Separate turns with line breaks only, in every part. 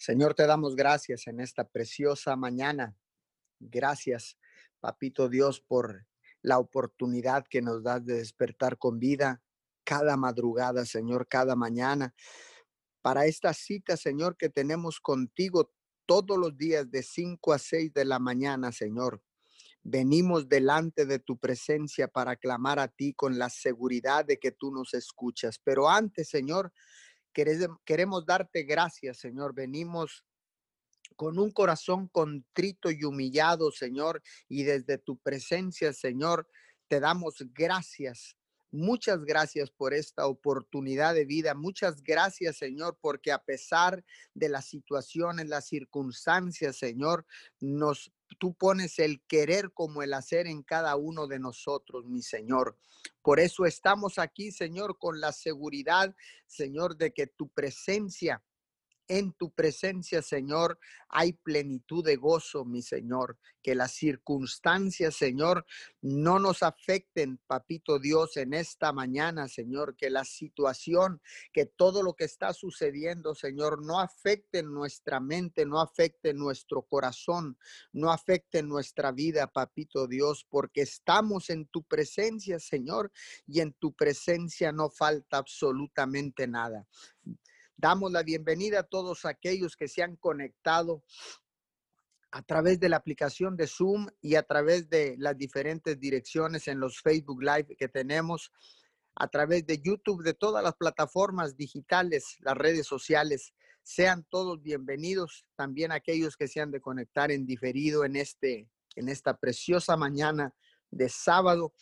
Señor, te damos gracias en esta preciosa mañana. Gracias, Papito Dios, por la oportunidad que nos das de despertar con vida cada madrugada, Señor, cada mañana. Para esta cita, Señor, que tenemos contigo todos los días de 5 a 6 de la mañana, Señor. Venimos delante de tu presencia para clamar a ti con la seguridad de que tú nos escuchas. Pero antes, Señor, queremos darte gracias, Señor. Venimos con un corazón contrito y humillado, Señor, y desde tu presencia, Señor, te damos gracias Muchas gracias por esta oportunidad de vida. Muchas gracias, Señor, porque a pesar de las situaciones, las circunstancias, Señor, nos tú pones el querer como el hacer en cada uno de nosotros, mi Señor. Por eso estamos aquí, Señor, con la seguridad, Señor, de que tu presencia en tu presencia, Señor, hay plenitud de gozo, mi Señor. Que las circunstancias, Señor, no nos afecten, Papito Dios, en esta mañana, Señor. Que la situación, que todo lo que está sucediendo, Señor, no afecte nuestra mente, no afecte nuestro corazón, no afecte nuestra vida, Papito Dios, porque estamos en tu presencia, Señor, y en tu presencia no falta absolutamente nada. Damos la bienvenida a todos aquellos que se han conectado a través de la aplicación de Zoom y a través de las diferentes direcciones en los Facebook Live que tenemos, a través de YouTube, de todas las plataformas digitales, las redes sociales. Sean todos bienvenidos, también aquellos que se han de conectar en diferido en, este, en esta preciosa mañana de sábado.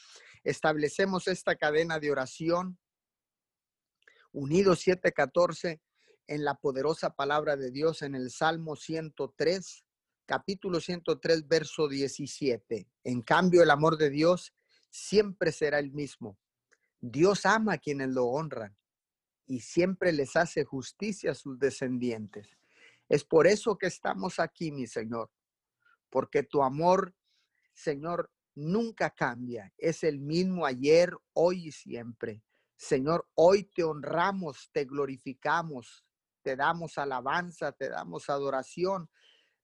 Establecemos esta cadena de oración, Unidos 714, en la poderosa palabra de Dios en el Salmo 103, capítulo 103, verso 17. En cambio, el amor de Dios siempre será el mismo. Dios ama a quienes lo honran y siempre les hace justicia a sus descendientes. Es por eso que estamos aquí, mi Señor, porque tu amor, Señor, nunca cambia. Es el mismo ayer, hoy y siempre. Señor, hoy te honramos, te glorificamos, te damos alabanza, te damos adoración.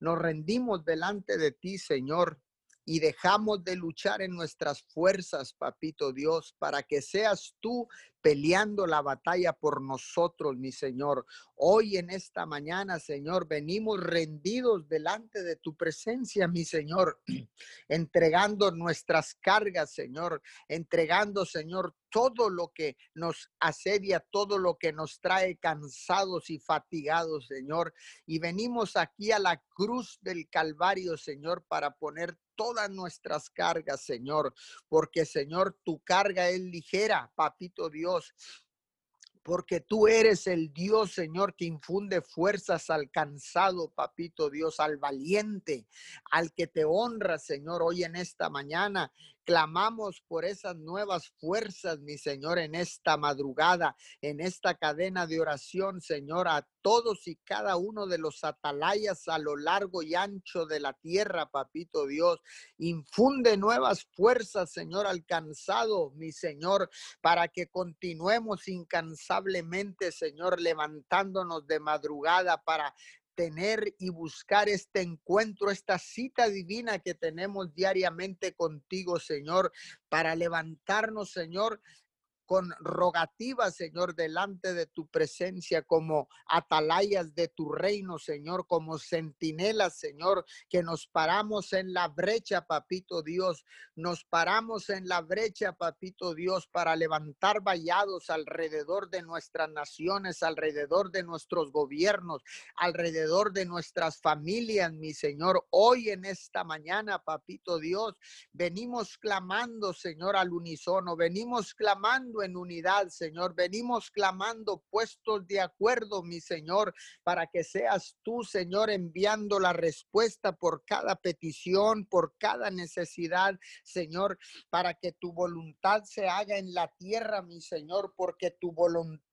Nos rendimos delante de ti, Señor, y dejamos de luchar en nuestras fuerzas, papito Dios, para que seas tú peleando la batalla por nosotros, mi Señor. Hoy en esta mañana, Señor, venimos rendidos delante de tu presencia, mi Señor, entregando nuestras cargas, Señor, entregando, Señor, todo lo que nos asedia, todo lo que nos trae cansados y fatigados, Señor. Y venimos aquí a la cruz del Calvario, Señor, para poner todas nuestras cargas, Señor, porque, Señor, tu carga es ligera, papito Dios porque tú eres el Dios, Señor, que infunde fuerzas al cansado, papito Dios, al valiente, al que te honra, Señor, hoy en esta mañana. Clamamos por esas nuevas fuerzas, mi Señor, en esta madrugada, en esta cadena de oración, Señor, a todos y cada uno de los atalayas a lo largo y ancho de la tierra, papito Dios. Infunde nuevas fuerzas, Señor, alcanzado, mi Señor, para que continuemos incansablemente, Señor, levantándonos de madrugada para tener y buscar este encuentro, esta cita divina que tenemos diariamente contigo, Señor, para levantarnos, Señor, con rogativas, Señor, delante de tu presencia, como atalayas de tu reino, Señor, como centinelas, Señor, que nos paramos en la brecha, papito Dios, nos paramos en la brecha, papito Dios, para levantar vallados alrededor de nuestras naciones, alrededor de nuestros gobiernos, alrededor de nuestras familias, mi Señor. Hoy en esta mañana, papito Dios, venimos clamando, Señor, al unísono, venimos clamando en unidad, Señor. Venimos clamando puestos de acuerdo, mi Señor, para que seas tú, Señor, enviando la respuesta por cada petición, por cada necesidad, Señor, para que tu voluntad se haga en la tierra, mi Señor, porque tu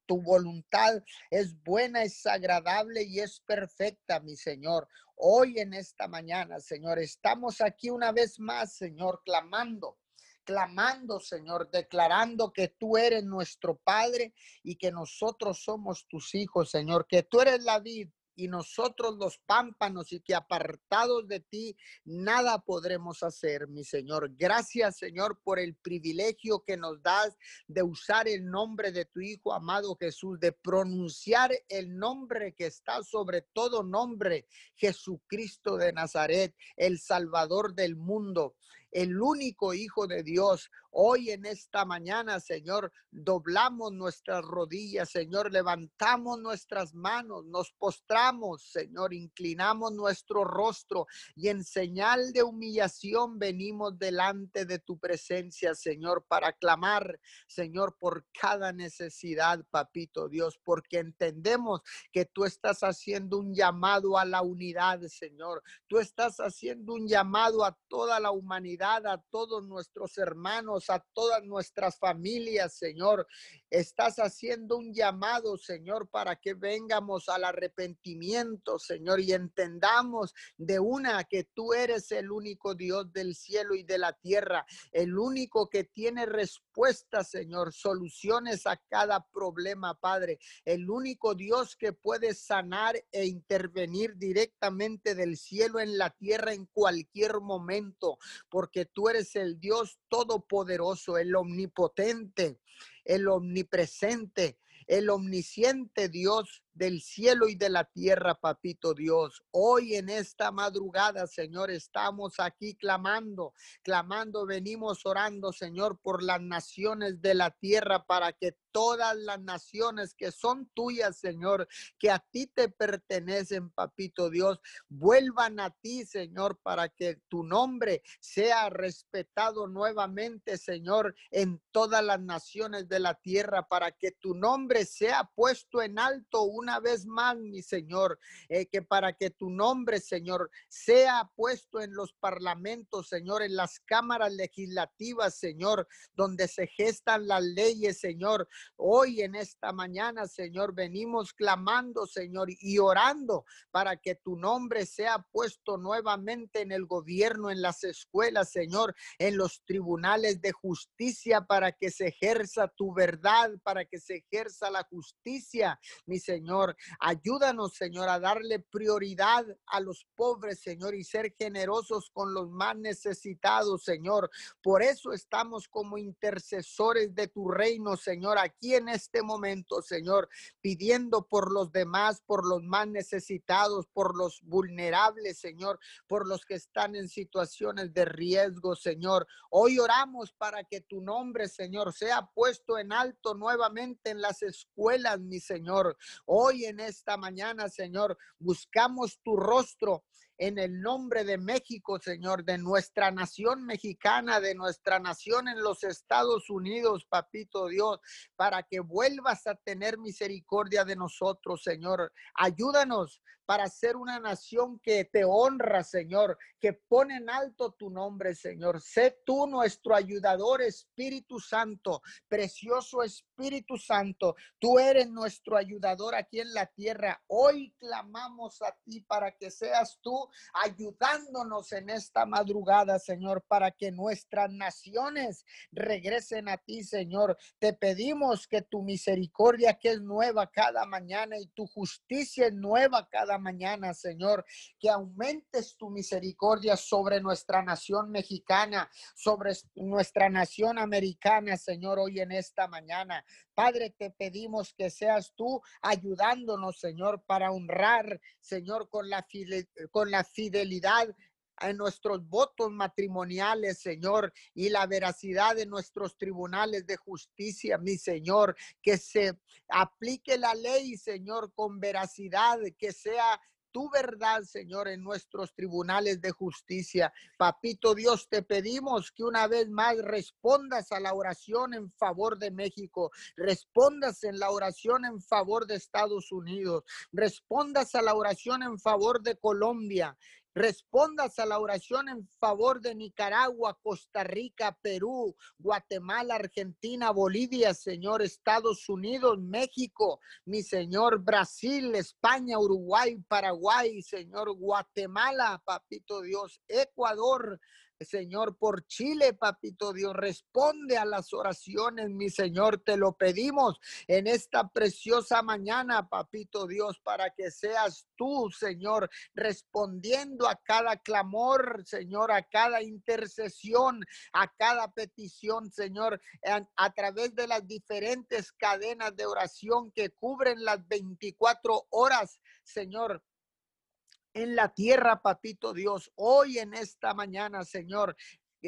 tu voluntad es buena, es agradable y es perfecta, mi Señor. Hoy en esta mañana, Señor, estamos aquí una vez más, Señor, clamando clamando, Señor, declarando que tú eres nuestro Padre y que nosotros somos tus hijos, Señor, que tú eres la vid y nosotros los pámpanos y que apartados de ti nada podremos hacer, mi Señor. Gracias, Señor, por el privilegio que nos das de usar el nombre de tu Hijo amado Jesús, de pronunciar el nombre que está sobre todo nombre, Jesucristo de Nazaret, el Salvador del mundo el único Hijo de Dios. Hoy en esta mañana, Señor, doblamos nuestras rodillas, Señor, levantamos nuestras manos, nos postramos, Señor, inclinamos nuestro rostro y en señal de humillación venimos delante de tu presencia, Señor, para clamar, Señor, por cada necesidad, papito Dios, porque entendemos que tú estás haciendo un llamado a la unidad, Señor. Tú estás haciendo un llamado a toda la humanidad a todos nuestros hermanos, a todas nuestras familias, Señor. Estás haciendo un llamado, Señor, para que vengamos al arrepentimiento, Señor, y entendamos de una que tú eres el único Dios del cielo y de la tierra, el único que tiene respuestas, Señor, soluciones a cada problema, Padre, el único Dios que puede sanar e intervenir directamente del cielo en la tierra en cualquier momento, porque que tú eres el Dios todopoderoso, el omnipotente, el omnipresente, el omnisciente Dios del cielo y de la tierra, papito Dios. Hoy en esta madrugada, Señor, estamos aquí clamando, clamando, venimos orando, Señor, por las naciones de la tierra para que todas las naciones que son tuyas, Señor, que a ti te pertenecen, papito Dios, vuelvan a ti, Señor, para que tu nombre sea respetado nuevamente, Señor, en todas las naciones de la tierra, para que tu nombre sea puesto en alto una vez más, mi Señor, eh, que para que tu nombre, Señor, sea puesto en los parlamentos, Señor, en las cámaras legislativas, Señor, donde se gestan las leyes, Señor. Hoy en esta mañana, Señor, venimos clamando, Señor, y orando para que tu nombre sea puesto nuevamente en el gobierno, en las escuelas, Señor, en los tribunales de justicia, para que se ejerza tu verdad, para que se ejerza la justicia, mi Señor. Señor. Ayúdanos, Señor, a darle prioridad a los pobres, Señor, y ser generosos con los más necesitados, Señor. Por eso estamos como intercesores de tu reino, Señor, aquí en este momento, Señor, pidiendo por los demás, por los más necesitados, por los vulnerables, Señor, por los que están en situaciones de riesgo, Señor. Hoy oramos para que tu nombre, Señor, sea puesto en alto nuevamente en las escuelas, mi Señor. Hoy en esta mañana, Señor, buscamos tu rostro en el nombre de México, Señor, de nuestra nación mexicana, de nuestra nación en los Estados Unidos, papito Dios, para que vuelvas a tener misericordia de nosotros, Señor. Ayúdanos para ser una nación que te honra, Señor, que pone en alto tu nombre, Señor. Sé tú nuestro ayudador, Espíritu Santo, precioso Espíritu Santo. Tú eres nuestro ayudador aquí en la tierra. Hoy clamamos a ti para que seas tú ayudándonos en esta madrugada, Señor, para que nuestras naciones regresen a ti, Señor. Te pedimos que tu misericordia, que es nueva cada mañana, y tu justicia es nueva cada mañana, Señor, que aumentes tu misericordia sobre nuestra nación mexicana, sobre nuestra nación americana, Señor, hoy en esta mañana. Padre, te pedimos que seas tú ayudándonos, Señor, para honrar, Señor, con la, con la fidelidad en nuestros votos matrimoniales, Señor, y la veracidad de nuestros tribunales de justicia, mi Señor, que se aplique la ley, Señor, con veracidad, que sea tu verdad, Señor, en nuestros tribunales de justicia. Papito Dios, te pedimos que una vez más respondas a la oración en favor de México, respondas en la oración en favor de Estados Unidos, respondas a la oración en favor de Colombia respondas a la oración en favor de Nicaragua, Costa Rica, Perú, Guatemala, Argentina, Bolivia, Señor, Estados Unidos, México, mi Señor, Brasil, España, Uruguay, Paraguay, Señor, Guatemala, Papito Dios, Ecuador, Señor, por Chile, papito Dios. Responde a las oraciones, mi Señor. Te lo pedimos en esta preciosa mañana, papito Dios, para que seas tú, Señor, respondiendo a cada clamor, Señor, a cada intercesión, a cada petición, Señor, a, través de las diferentes cadenas de oración que cubren las 24 horas, Señor en la tierra, papito Dios. Hoy en esta mañana, Señor,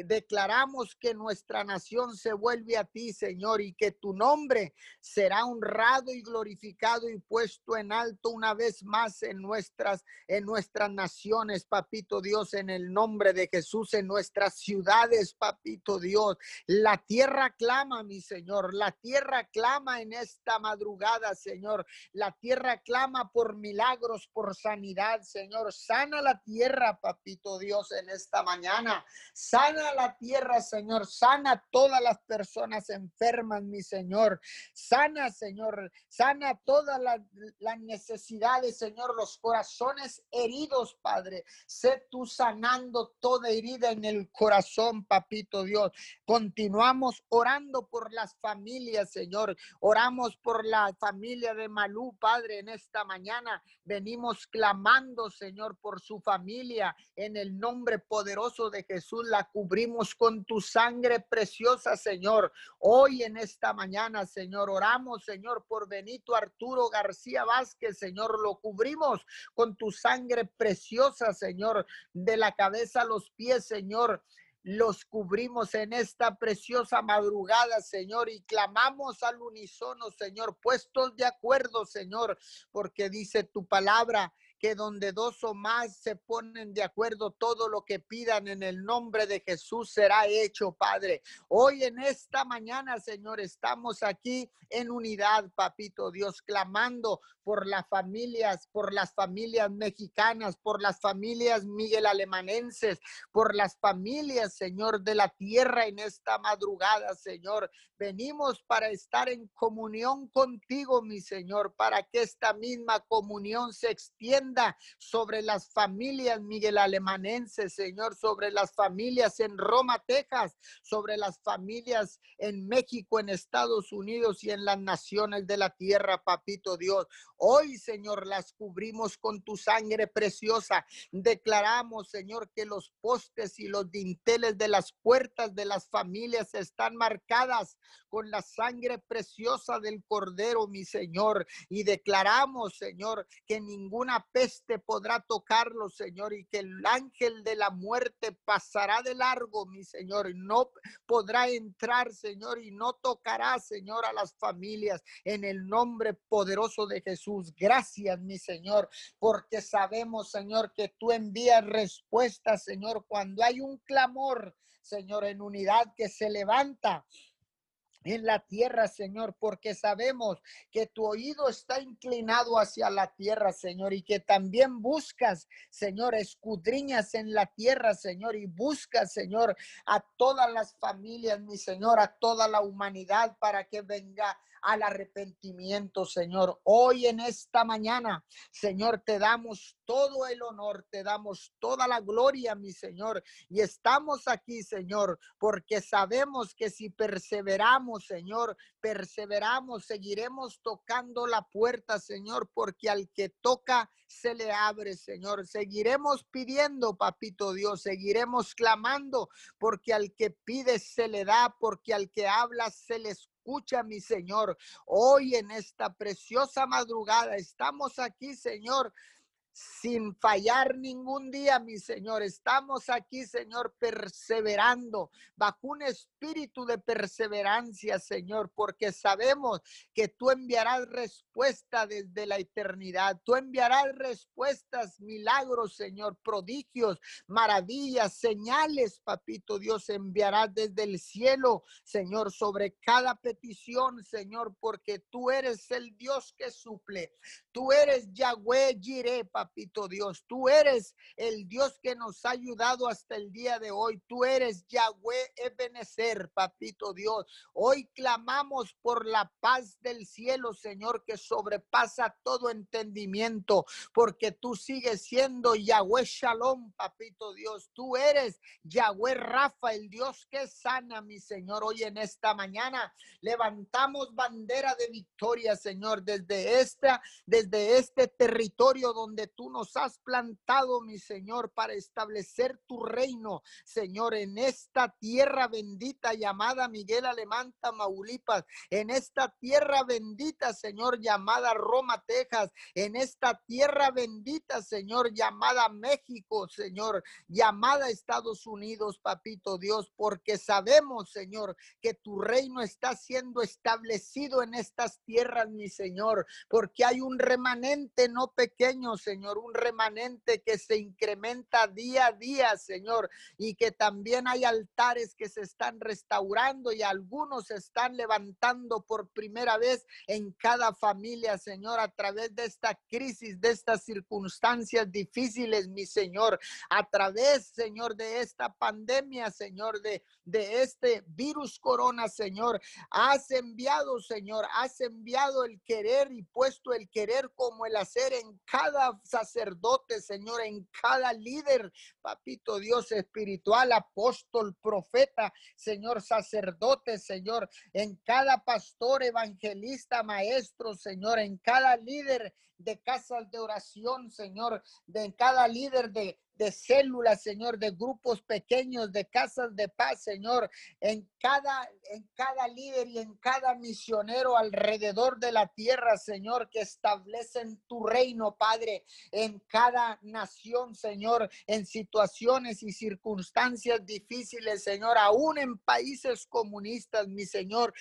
declaramos que nuestra nación se vuelve a ti, Señor, y que tu nombre será honrado y glorificado y puesto en alto una vez más en nuestras en nuestras naciones, papito Dios, en el nombre de Jesús, en nuestras ciudades, papito Dios. La tierra clama, mi Señor, la tierra clama en esta madrugada, Señor. La tierra clama por milagros, por sanidad, Señor. Sana la tierra, papito Dios, en esta mañana. Sana la tierra, Señor. Sana todas las personas enfermas, mi Señor. Sana, Señor. Sana todas las, necesidades, Señor. Los corazones heridos, Padre. Sé tú sanando toda herida en el corazón, papito Dios. Continuamos orando por las familias, Señor. Oramos por la familia de Malú, Padre, en esta mañana. Venimos clamando, Señor, por su familia. En el nombre poderoso de Jesús la cubrimos con tu sangre preciosa, Señor. Hoy en esta mañana, Señor, oramos, Señor, por Benito Arturo García Vázquez, Señor. Lo cubrimos con tu sangre preciosa, Señor, de la cabeza a los pies, Señor los cubrimos en esta preciosa madrugada, Señor, y clamamos al unísono, Señor, puestos de acuerdo, Señor, porque dice tu palabra que donde dos o más se ponen de acuerdo, todo lo que pidan en el nombre de Jesús será hecho, Padre. Hoy en esta mañana, Señor, estamos aquí en unidad, papito Dios, clamando por las familias, por las familias mexicanas, por las familias Miguel Alemanenses, por las familias, Señor, de la tierra en esta madrugada, Señor. Venimos para estar en comunión contigo, mi Señor, para que esta misma comunión se extienda sobre las familias Miguel Alemanenses, Señor, sobre las familias en Roma, Texas, sobre las familias en México, en Estados Unidos y en las naciones de la tierra, papito Dios. Hoy, Señor, las cubrimos con tu sangre preciosa. Declaramos, Señor, que los postes y los dinteles de las puertas de las familias están marcadas con la sangre preciosa del Cordero, mi Señor. Y declaramos, Señor, que ninguna peste podrá tocarlo, Señor, y que el ángel de la muerte pasará de largo, mi Señor, y no podrá entrar, Señor, y no tocará, Señor, a las familias en el nombre poderoso de Jesús. Gracias, mi Señor, porque sabemos, Señor, que tú envías respuestas, Señor, cuando hay un clamor, Señor, en unidad que se levanta en la tierra, Señor, porque sabemos que tu oído está inclinado hacia la tierra, Señor, y que también buscas, Señor, escudriñas en la tierra, Señor, y buscas, Señor, a todas las familias, mi Señor, a toda la humanidad para que venga al arrepentimiento, Señor. Hoy en esta mañana, Señor, te damos todo el honor, te damos toda la gloria, mi Señor. Y estamos aquí, Señor, porque sabemos que si perseveramos, Señor, perseveramos, seguiremos tocando la puerta, Señor, porque al que toca se le abre, Señor. Seguiremos pidiendo, papito Dios, seguiremos clamando, porque al que pide se le da, porque al que habla se le escucha escucha, mi Señor. Hoy en esta preciosa madrugada estamos aquí, Señor, sin fallar ningún día, mi Señor. Estamos aquí, Señor, perseverando bajo un espíritu de perseverancia, Señor, porque sabemos que tú enviarás respuesta desde la eternidad. Tú enviarás respuestas, milagros, Señor, prodigios, maravillas, señales, papito Dios, enviarás desde el cielo, Señor, sobre cada petición, Señor, porque tú eres el Dios que suple. Tú eres Yahweh Jireh, papito Dios. Tú eres el Dios que nos ha ayudado hasta el día de hoy. Tú eres Yahweh Ebenezer, papito Dios. Hoy clamamos por la paz del cielo, Señor, que sobrepasa todo entendimiento, porque tú sigues siendo Yahweh Shalom, papito Dios. Tú eres Yahweh Rafa, el Dios que sana, mi Señor. Hoy en esta mañana levantamos bandera de victoria, Señor, desde esta, desde este territorio donde tú nos has plantado, mi Señor, para establecer tu reino, Señor, en esta tierra bendita llamada Miguel Alemán, Tamaulipas, en esta tierra bendita, Señor, llamada Roma, Texas, en esta tierra bendita, Señor, llamada México, Señor, llamada Estados Unidos, papito Dios, porque sabemos, Señor, que tu reino está siendo establecido en estas tierras, mi Señor, porque hay un remanente no pequeño, Señor, un remanente que se incrementa día a día, Señor, y que también hay altares que se están restaurando y algunos se están levantando por primera vez en cada familia, Señor, a través de esta crisis, de estas circunstancias difíciles, mi Señor, a través, Señor, de esta pandemia, Señor, de, de este virus corona, Señor. Has enviado, Señor, has enviado el querer y puesto el querer como el hacer en cada sacerdote, Señor, en cada líder, papito Dios espiritual, apóstol, profeta, Señor, sacerdote, Señor, en cada pastor, evangelista, maestro, Señor, en cada líder de casas de oración, Señor, de en cada líder de, de células, Señor, de grupos pequeños, de casas de paz, Señor, en cada, en cada líder y en cada misionero alrededor de la tierra, Señor, que establecen tu reino, Padre, en cada nación, Señor, en situaciones y circunstancias difíciles, Señor, aún en países comunistas, mi Señor,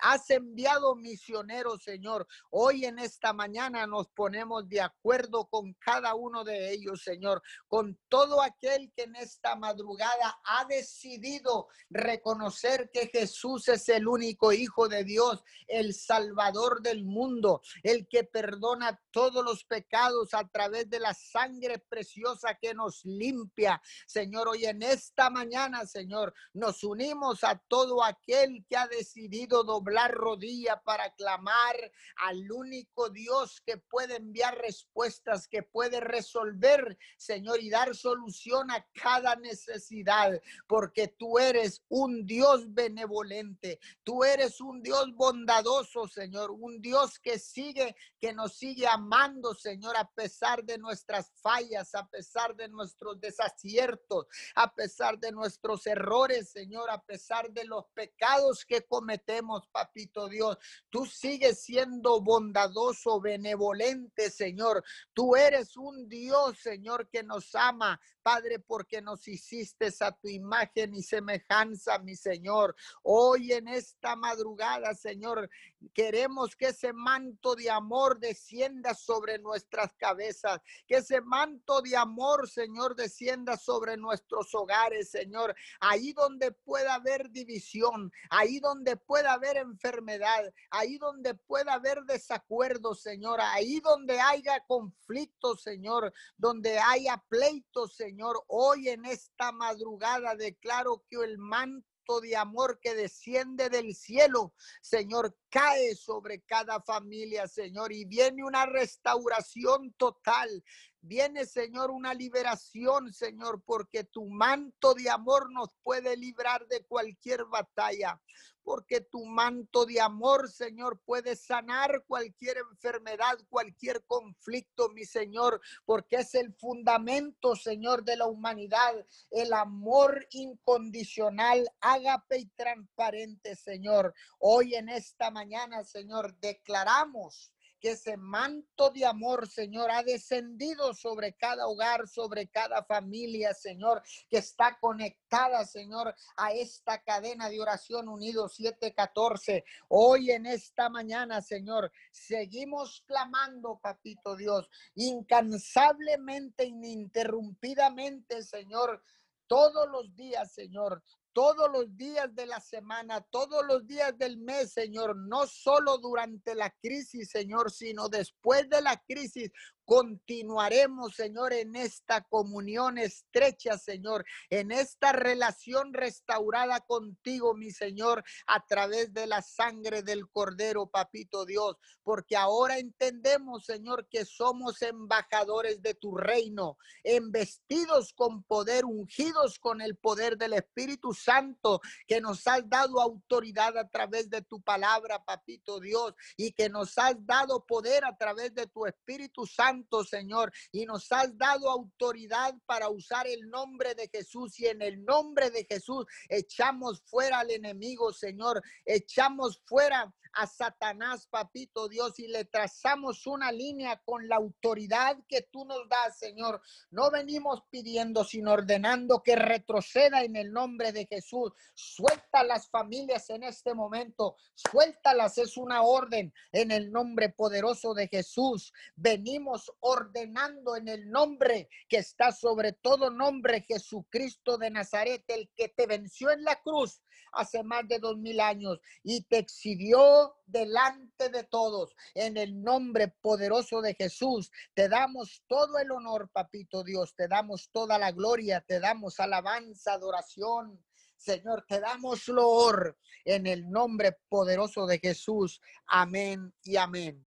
has enviado misioneros, Señor. Hoy en esta mañana nos ponemos de acuerdo con cada uno de ellos, Señor, con todo aquel que en esta madrugada ha decidido reconocer que Jesús es el único Hijo de Dios, el Salvador del mundo, el que perdona todos los pecados a través de la sangre preciosa que nos limpia. Señor, hoy en esta mañana, Señor, nos unimos a todo aquel que ha decidido doblar rodilla para clamar al único Dios que puede enviar respuestas, que puede resolver, Señor, y dar solución a cada necesidad, porque tú eres un Dios benevolente, tú eres un Dios bondadoso, Señor, un Dios que sigue, que nos sigue amando, Señor, a pesar de nuestras fallas, a pesar de nuestros desaciertos, a pesar de nuestros errores, Señor, a pesar de los pecados que cometemos, papito Dios. Tú sigues siendo bondadoso, benevolente, Señor. Tú eres un Dios, Señor, que nos ama, Padre, porque nos hiciste a tu imagen y semejanza, mi Señor. Hoy en esta madrugada, Señor, queremos que ese manto de amor descienda sobre nuestras cabezas, que ese manto de amor, Señor, descienda sobre nuestros hogares, Señor. Ahí donde pueda haber división, ahí donde pueda haber enfermedad, ahí donde pueda haber desacuerdo, Señor, ahí donde haya conflicto, Señor, donde haya pleito, Señor Señor, hoy en esta madrugada declaro que el manto de amor que desciende del cielo, Señor, cae sobre cada familia, Señor, y viene una restauración total. Viene, Señor, una liberación, Señor, porque tu manto de amor nos puede librar de cualquier batalla porque tu manto de amor, Señor, puede sanar cualquier enfermedad, cualquier conflicto, mi Señor, porque es el fundamento, Señor, de la humanidad, el amor incondicional, ágape y transparente, Señor. Hoy en esta mañana, Señor, declaramos que ese manto de amor, Señor, ha descendido sobre cada hogar, sobre cada familia, Señor, que está conectada, Señor, a esta cadena de oración unido 714. Hoy en esta mañana, Señor, seguimos clamando, papito Dios, incansablemente, ininterrumpidamente, Señor, todos los días, Señor, todos los días de la semana, todos los días del mes, Señor, no solo durante la crisis, Señor, sino después de la crisis, continuaremos, Señor, en esta comunión estrecha, Señor, en esta relación restaurada contigo, mi Señor, a través de la sangre del Cordero, Papito Dios, porque ahora entendemos, Señor, que somos embajadores de tu reino, embestidos con poder, ungidos con el poder del Espíritu Santo, que nos has dado autoridad a través de tu palabra, Papito Dios, y que nos has dado poder a través de tu Espíritu Santo Señor, y nos has dado autoridad para usar el nombre de Jesús y en el nombre de Jesús echamos fuera al enemigo, Señor, echamos fuera a Satanás, papito Dios, y le trazamos una línea con la autoridad que tú nos das, Señor. No venimos pidiendo, sino ordenando que retroceda en el nombre de Jesús. Suelta las familias en este momento, suéltalas, es una orden en el nombre poderoso de Jesús. Venimos ordenando en el nombre que está sobre todo nombre, Jesucristo de Nazaret, el que te venció en la cruz hace más de dos mil años y te exhibió delante de todos. En el nombre poderoso de Jesús, te damos todo el honor, papito Dios, te damos toda la gloria, te damos alabanza, adoración. Señor, te damos loor en el nombre poderoso de Jesús. Amén y amén.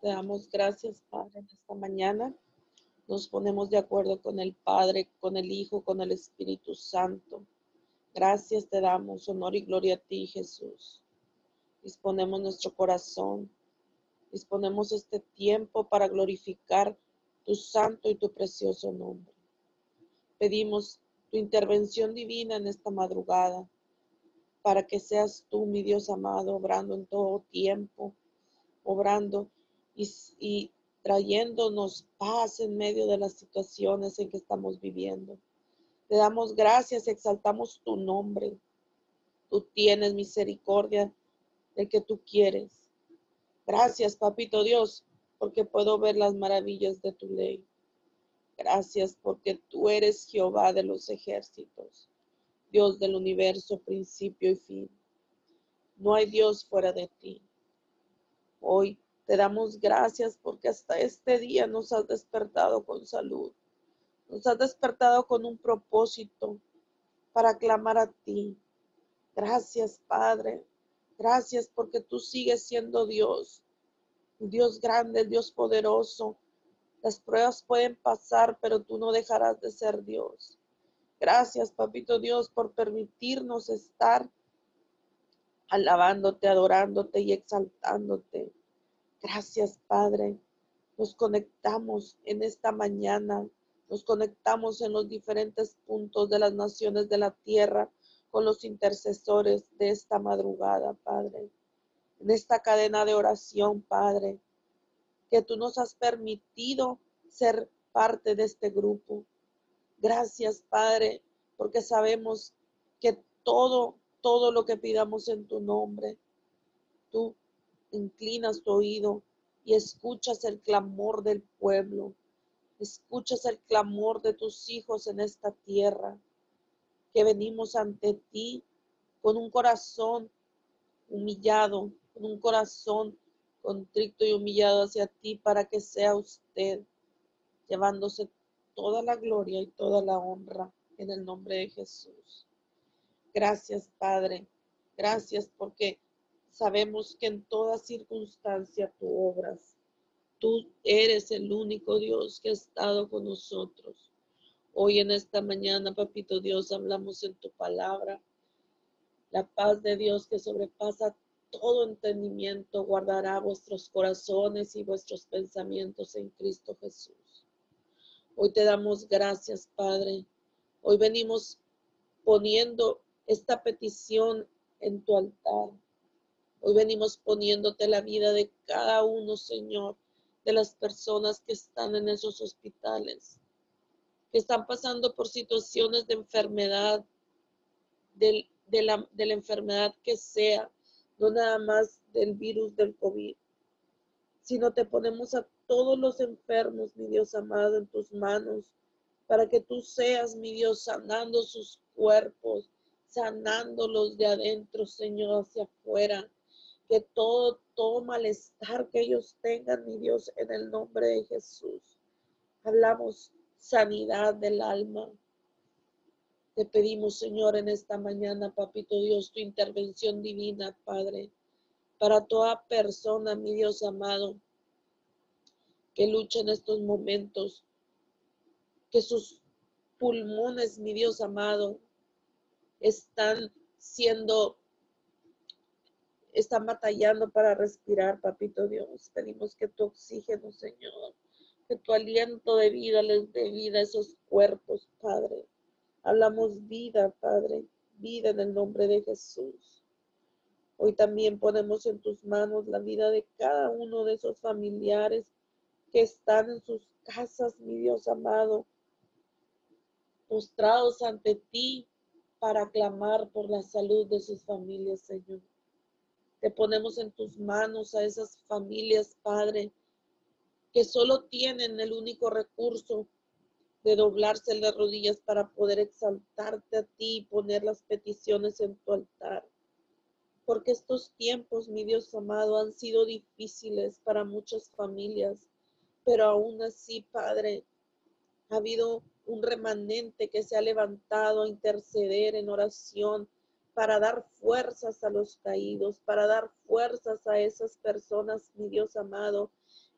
Te damos gracias, Padre, en esta mañana. Nos ponemos de acuerdo con el Padre, con el Hijo, con el Espíritu Santo Gracias te damos, honor y gloria a ti, Jesús. Disponemos nuestro corazón, disponemos este tiempo para glorificar tu santo y tu precioso nombre. Pedimos tu intervención divina en esta madrugada, para que seas tú, mi Dios amado, obrando en todo tiempo, obrando y, y trayéndonos paz en medio de las situaciones en que estamos viviendo. Te damos gracias, exaltamos tu nombre. Tú tienes misericordia de que tú quieres. Gracias, papito Dios, porque puedo ver las maravillas de tu ley. Gracias porque tú eres Jehová de los ejércitos, Dios del universo, principio y fin. No hay Dios fuera de ti. Hoy te damos gracias porque hasta este día nos has despertado con salud. Nos has despertado con un propósito para clamar a ti. Gracias, Padre. Gracias porque tú sigues siendo Dios. Dios grande, Dios poderoso. Las pruebas pueden pasar, pero tú no dejarás de ser Dios. Gracias, Papito Dios, por permitirnos estar alabándote, adorándote y exaltándote. Gracias, Padre. Nos conectamos en esta mañana nos conectamos en los diferentes puntos de las naciones de la tierra con los intercesores de esta madrugada, Padre. En esta cadena de oración, Padre, que tú nos has permitido ser parte de este grupo. Gracias, Padre, porque sabemos que todo, todo lo que pidamos en tu nombre, tú inclinas tu oído y escuchas el clamor del pueblo escuchas el clamor de tus hijos en esta tierra, que venimos ante ti con un corazón humillado, con un corazón contrito y humillado hacia ti para que sea usted llevándose toda la gloria y toda la honra en el nombre de Jesús. Gracias, Padre. Gracias porque sabemos que en toda circunstancia tú obras Tú eres el único Dios que ha estado con nosotros. Hoy en esta mañana, papito Dios, hablamos en tu palabra. La paz de Dios que sobrepasa todo entendimiento guardará vuestros corazones y vuestros pensamientos en Cristo Jesús. Hoy te damos gracias, Padre. Hoy venimos poniendo esta petición en tu altar. Hoy venimos poniéndote la vida de cada uno, Señor, de las personas que están en esos hospitales, que están pasando por situaciones de enfermedad, de, la, de la enfermedad que sea, no nada más del virus del COVID, sino te ponemos a todos los enfermos, mi Dios amado, en tus manos, para que tú seas, mi Dios, sanando sus cuerpos, sanándolos de adentro, Señor, hacia afuera que todo, todo malestar que ellos tengan, mi Dios, en el nombre de Jesús. Hablamos sanidad del alma. Te pedimos, Señor, en esta mañana, Papito Dios, tu intervención divina, Padre, para toda persona, mi Dios amado, que lucha en estos momentos, que sus pulmones, mi Dios amado, están siendo, están batallando para respirar, papito Dios. Pedimos que tu oxígeno, Señor, que tu aliento de vida les dé vida a esos cuerpos, Padre. Hablamos vida, Padre, vida en el nombre de Jesús. Hoy también ponemos en tus manos la vida de cada uno de esos familiares que están en sus casas, mi Dios amado, postrados ante ti para clamar por la salud de sus familias, Señor. Te ponemos en tus manos a esas familias, Padre, que solo tienen el único recurso de doblarse las rodillas para poder exaltarte a ti y poner las peticiones en tu altar. Porque estos tiempos, mi Dios amado, han sido difíciles para muchas familias, pero aún así, Padre, ha habido un remanente que se ha levantado a interceder en oración para dar fuerzas a los caídos, para dar fuerzas a esas personas, mi Dios amado,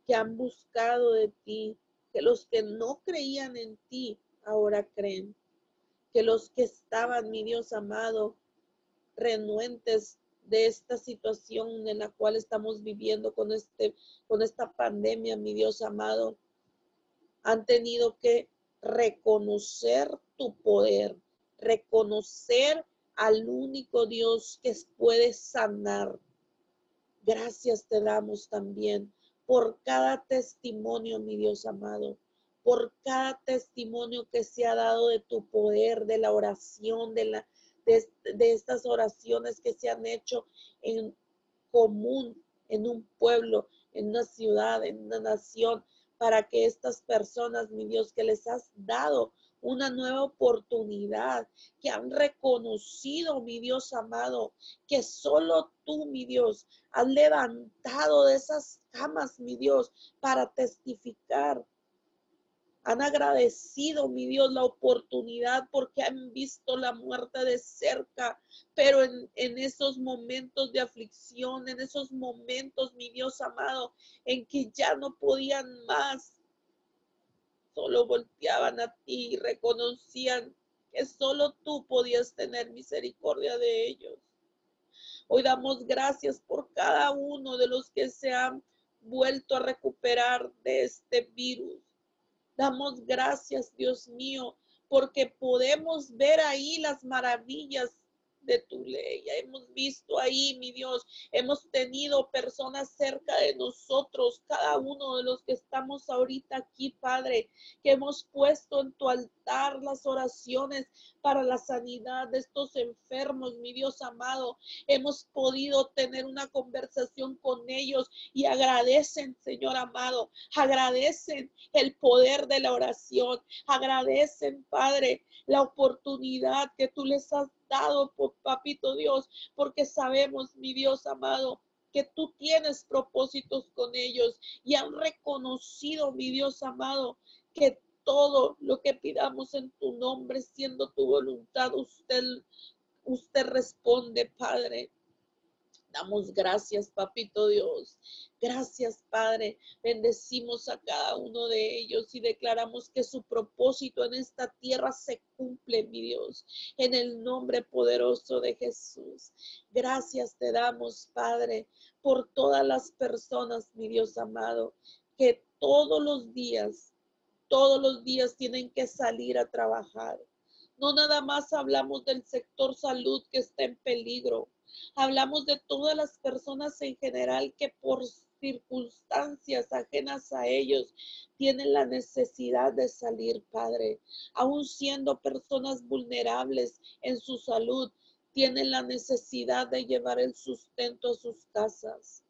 que han buscado de ti, que los que no creían en ti ahora creen, que los que estaban, mi Dios amado, renuentes de esta situación en la cual estamos viviendo con este con esta pandemia, mi Dios amado, han tenido que reconocer tu poder, reconocer al único Dios que puede sanar. Gracias te damos también por cada testimonio, mi Dios amado, por cada testimonio que se ha dado de tu poder, de la oración, de, la, de, de estas oraciones que se han hecho en común, en un pueblo, en una ciudad, en una nación, para que estas personas, mi Dios, que les has dado una nueva oportunidad, que han reconocido, mi Dios amado, que solo tú, mi Dios, has levantado de esas camas, mi Dios, para testificar. Han agradecido, mi Dios, la oportunidad porque han visto la muerte de cerca, pero en, esos momentos de aflicción, en esos momentos, mi Dios amado, en que ya no podían más, solo volteaban a ti y reconocían que solo tú podías tener misericordia de ellos. Hoy damos gracias por cada uno de los que se han vuelto a recuperar de este virus Damos gracias, Dios mío, porque podemos ver ahí las maravillas de tu ley. Hemos visto ahí, mi Dios, hemos tenido personas cerca de nosotros, cada uno de los que estamos ahorita aquí, Padre, que hemos puesto en tu altar las oraciones para la sanidad de estos enfermos, mi Dios amado. Hemos podido tener una conversación con ellos y agradecen, Señor amado, agradecen el poder de la oración, agradecen, Padre, la oportunidad que tú les has dado, papito Dios, porque sabemos, mi Dios amado, que tú tienes propósitos con ellos y han reconocido, mi Dios amado, que todo lo que pidamos en tu nombre, siendo tu voluntad, usted, usted responde, Padre. Damos gracias, papito Dios. Gracias, Padre. Bendecimos a cada uno de ellos y declaramos que su propósito en esta tierra se cumple, mi Dios, en el nombre poderoso de Jesús. Gracias te damos, Padre, por todas las personas, mi Dios amado, que todos los días, todos los días tienen que salir a trabajar. No nada más hablamos del sector salud que está en peligro, Hablamos de todas las personas en general que por circunstancias ajenas a ellos tienen la necesidad de salir, Padre. Aún siendo personas vulnerables en su salud, tienen la necesidad de llevar el sustento a sus casas.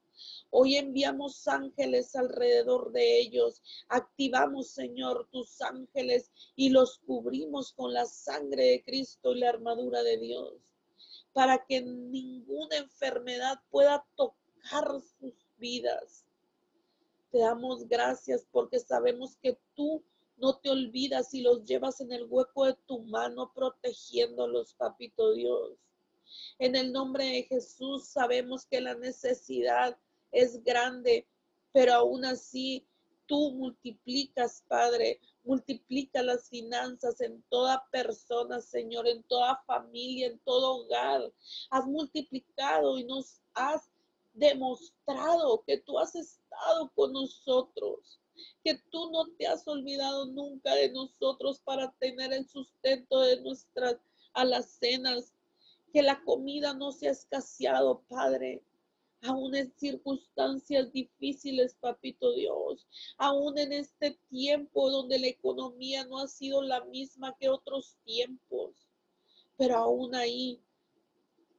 Hoy enviamos ángeles alrededor de ellos. Activamos, Señor, tus ángeles y los cubrimos con la sangre de Cristo y la armadura de Dios para que ninguna enfermedad pueda tocar sus vidas. Te damos gracias porque sabemos que tú no te olvidas y los llevas en el hueco de tu mano protegiéndolos, papito Dios. En el nombre de Jesús sabemos que la necesidad es grande, pero aún así tú multiplicas, Padre, multiplica las finanzas en toda persona, Señor, en toda familia, en todo hogar. Has multiplicado y nos has demostrado que tú has estado con nosotros, que tú no te has olvidado nunca de nosotros para tener el sustento de nuestras alacenas, que la comida no se ha escaseado, Padre, aún en circunstancias difíciles, papito Dios, aún en este tiempo donde la economía no ha sido la misma que otros tiempos, pero aún ahí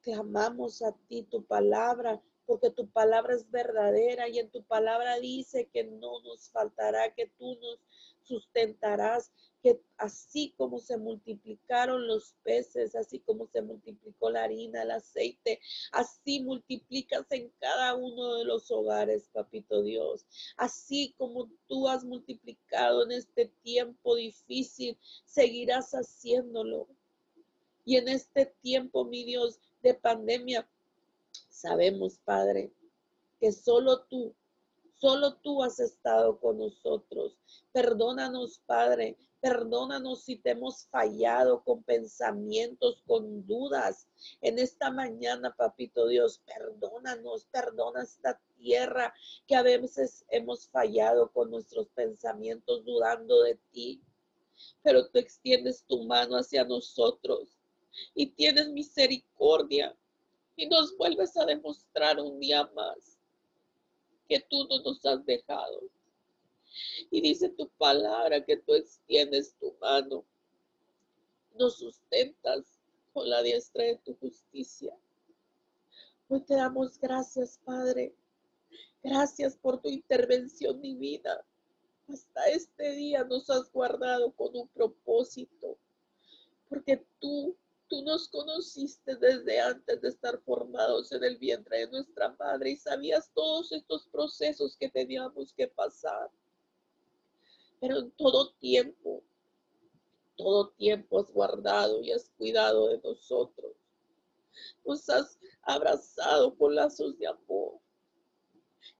clamamos a ti tu palabra, porque tu palabra es verdadera y en tu palabra dice que no nos faltará, que tú nos sustentarás, que así como se multiplicaron los peces, así como se multiplicó la harina, el aceite, así multiplicas en cada uno de los hogares, papito Dios. Así como tú has multiplicado en este tiempo difícil, seguirás haciéndolo. Y en este tiempo, mi Dios, de pandemia, sabemos, Padre, que solo tú Solo tú has estado con nosotros. Perdónanos, Padre. Perdónanos si te hemos fallado con pensamientos, con dudas. En esta mañana, papito Dios, perdónanos, perdona esta tierra que a veces hemos fallado con nuestros pensamientos dudando de ti. Pero tú extiendes tu mano hacia nosotros y tienes misericordia y nos vuelves a demostrar un día más que tú no nos has dejado. Y dice tu palabra que tú extiendes tu mano, nos sustentas con la diestra de tu justicia. Hoy te damos gracias, Padre. Gracias por tu intervención divina. Hasta este día nos has guardado con un propósito, porque tú Tú nos conociste desde antes de estar formados en el vientre de nuestra madre y sabías todos estos procesos que teníamos que pasar. Pero en todo tiempo, todo tiempo has guardado y has cuidado de nosotros. Nos has abrazado con lazos de amor.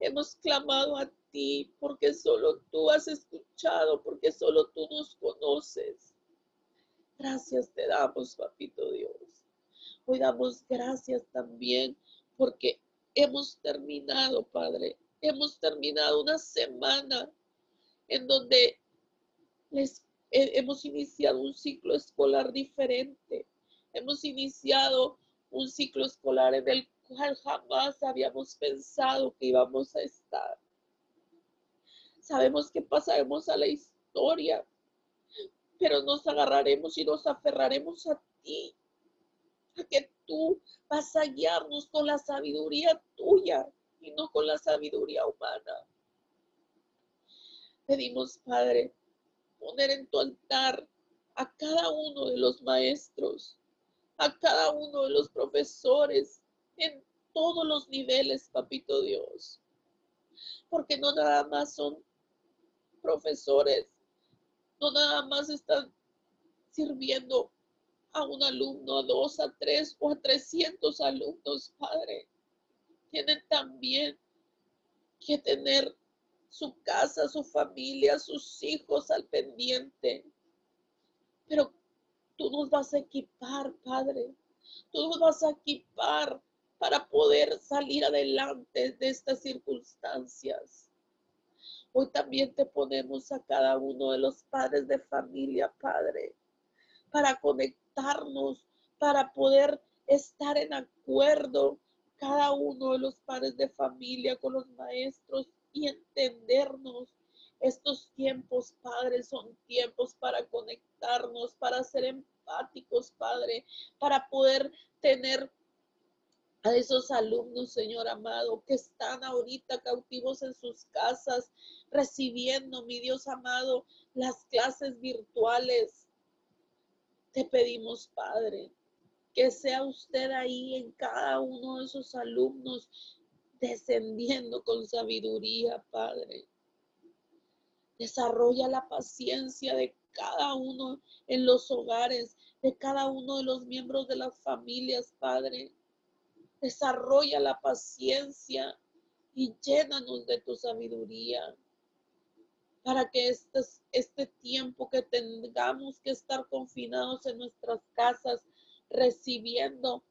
Hemos clamado a ti porque solo tú has escuchado, porque solo tú nos conoces. Gracias te damos, papito Dios. Hoy damos gracias también porque hemos terminado, Padre. Hemos terminado una semana en donde les, hemos iniciado un ciclo escolar diferente. Hemos iniciado un ciclo escolar en el cual jamás habíamos pensado que íbamos a estar. Sabemos que pasaremos a la historia, pero nos agarraremos y nos aferraremos a ti, a que tú vas a guiarnos con la sabiduría tuya y no con la sabiduría humana. Pedimos, Padre, poner en tu altar a cada uno de los maestros, a cada uno de los profesores, en todos los niveles, papito Dios. Porque no nada más son profesores no nada más están sirviendo a un alumno, a dos, a tres o a trescientos alumnos, Padre. Tienen también que tener su casa, su familia, sus hijos al pendiente. Pero tú nos vas a equipar, Padre. Tú nos vas a equipar para poder salir adelante de estas circunstancias. Hoy también te ponemos a cada uno de los padres de familia, Padre, para conectarnos, para poder estar en acuerdo cada uno de los padres de familia con los maestros y entendernos. Estos tiempos, Padre, son tiempos para conectarnos, para ser empáticos, Padre, para poder tener a esos alumnos, Señor amado, que están ahorita cautivos en sus casas, recibiendo, mi Dios amado, las clases virtuales. Te pedimos, Padre, que sea usted ahí en cada uno de esos alumnos, descendiendo con sabiduría, Padre. Desarrolla la paciencia de cada uno en los hogares, de cada uno de los miembros de las familias, Padre. Desarrolla la paciencia y llénanos de tu sabiduría para que este, este tiempo que tengamos que estar confinados en nuestras casas, recibiendo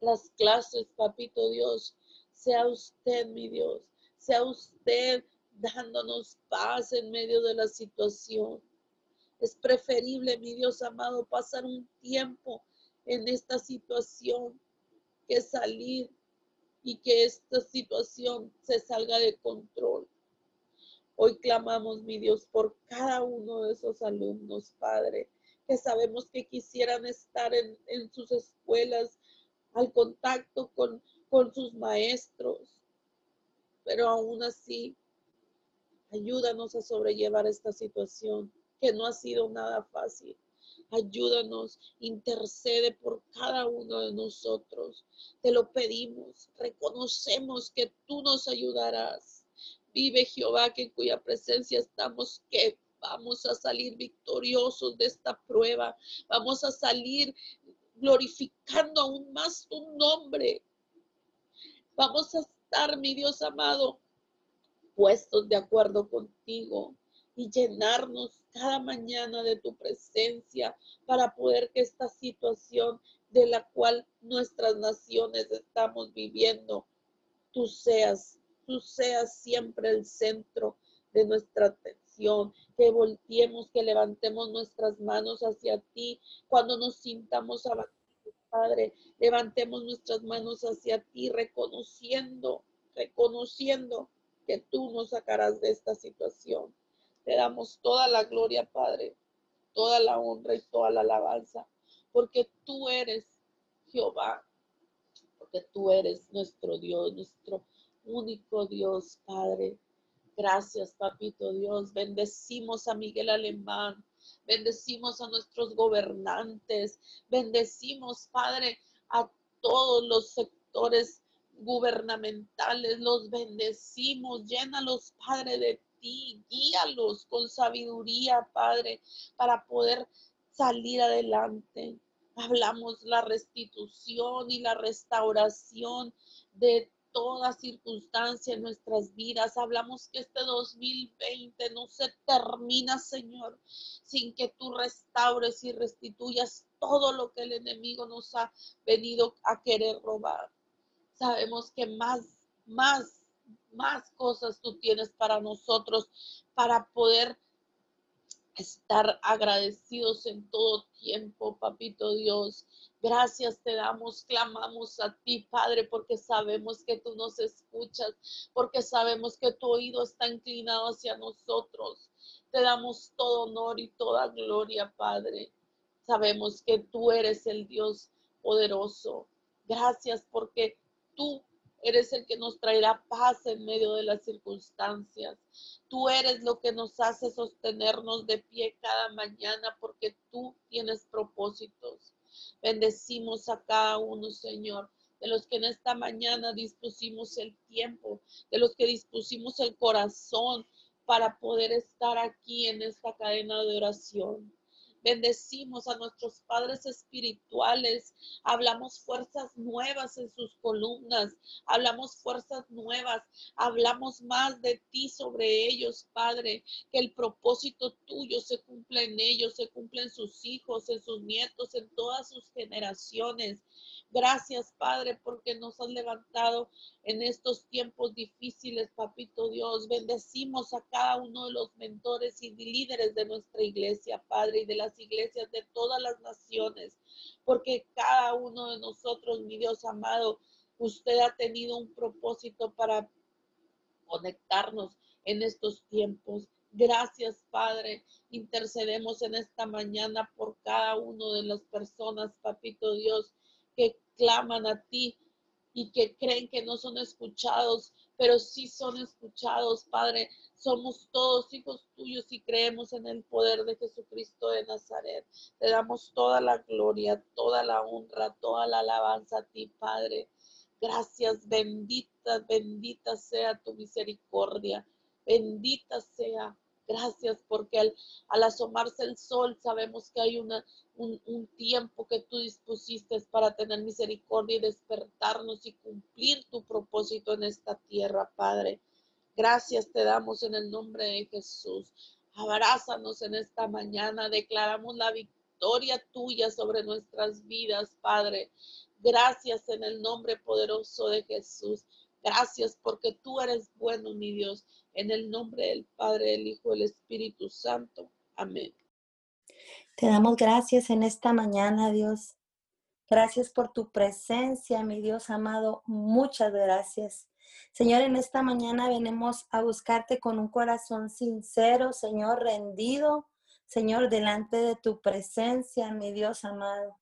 las clases, papito Dios, sea usted, mi Dios, sea usted dándonos paz en medio de la situación. Es preferible, mi Dios amado, pasar un tiempo en esta situación que salir y que esta situación se salga de control. Hoy clamamos, mi Dios, por cada uno de esos alumnos, Padre, que sabemos que quisieran estar en, sus escuelas, al contacto con, con sus maestros, pero aún así, ayúdanos a sobrellevar esta situación, que no ha sido nada fácil. Ayúdanos, intercede por cada uno de nosotros. Te lo pedimos, reconocemos que tú nos ayudarás. Vive Jehová, que en cuya presencia estamos, que vamos a salir victoriosos de esta prueba. Vamos a salir glorificando aún más tu nombre. Vamos a estar, mi Dios amado, puestos de acuerdo contigo y llenarnos cada mañana de tu presencia para poder que esta situación de la cual nuestras naciones estamos viviendo, tú seas tú seas siempre el centro de nuestra atención, que volteemos, que levantemos nuestras manos hacia ti cuando nos sintamos abatidos, Padre, levantemos nuestras manos hacia ti, reconociendo, reconociendo que tú nos sacarás de esta situación. Te damos toda la gloria, Padre, toda la honra y toda la alabanza, porque tú eres Jehová, porque tú eres nuestro Dios, nuestro único Dios, Padre. Gracias, Papito Dios. Bendecimos a Miguel Alemán. Bendecimos a nuestros gobernantes. Bendecimos, Padre, a todos los sectores gubernamentales. Los bendecimos. Llénalos, Padre, de ti. Guíalos con sabiduría, Padre, para poder salir adelante. Hablamos la restitución y la restauración de toda circunstancia en nuestras vidas. Hablamos que este 2020 no se termina, Señor, sin que tú restaures y restituyas todo lo que el enemigo nos ha venido a querer robar. Sabemos que más, más, más cosas tú tienes para nosotros para poder estar agradecidos en todo tiempo, papito Dios. Gracias te damos, clamamos a ti, Padre, porque sabemos que tú nos escuchas, porque sabemos que tu oído está inclinado hacia nosotros. Te damos todo honor y toda gloria, Padre. Sabemos que tú eres el Dios poderoso. Gracias porque tú eres el que nos traerá paz en medio de las circunstancias. Tú eres lo que nos hace sostenernos de pie cada mañana porque tú tienes propósitos. Bendecimos a cada uno, Señor, de los que en esta mañana dispusimos el tiempo, de los que dispusimos el corazón para poder estar aquí en esta cadena de oración. Bendecimos a nuestros padres espirituales. Hablamos fuerzas nuevas en sus columnas. Hablamos fuerzas nuevas. Hablamos más de ti sobre ellos, Padre. Que el propósito tuyo se cumpla en ellos, se cumpla en sus hijos, en sus nietos, en todas sus generaciones. Gracias, Padre, porque nos has levantado en estos tiempos difíciles, Papito Dios. Bendecimos a cada uno de los mentores y líderes de nuestra iglesia, Padre, y de las iglesias de todas las naciones, porque cada uno de nosotros, mi Dios amado, usted ha tenido un propósito para conectarnos en estos tiempos. Gracias, Padre. Intercedemos en esta mañana por cada uno de las personas, Papito Dios, que claman a ti y que creen que no son escuchados, pero sí son escuchados, Padre. Somos todos hijos tuyos y creemos en el poder de Jesucristo de Nazaret. Te damos toda la gloria, toda la honra, toda la alabanza a ti, Padre. Gracias, bendita, bendita sea tu misericordia. Bendita sea. Gracias porque al, asomarse el sol sabemos que hay una, un, un, tiempo que tú dispusiste para tener misericordia y despertarnos y cumplir tu propósito en esta tierra, Padre. Gracias te damos en el nombre de Jesús. Abrázanos en esta mañana. Declaramos la victoria tuya sobre nuestras vidas, Padre. Gracias en el nombre poderoso de Jesús. Gracias porque tú eres bueno, mi Dios. En el nombre del Padre, del Hijo, del Espíritu Santo. Amén.
Te damos gracias en esta mañana, Dios. Gracias por tu presencia, mi Dios amado. Muchas gracias. Señor, en esta mañana venimos a buscarte con un corazón sincero, Señor, rendido, Señor, delante de tu presencia, mi Dios amado.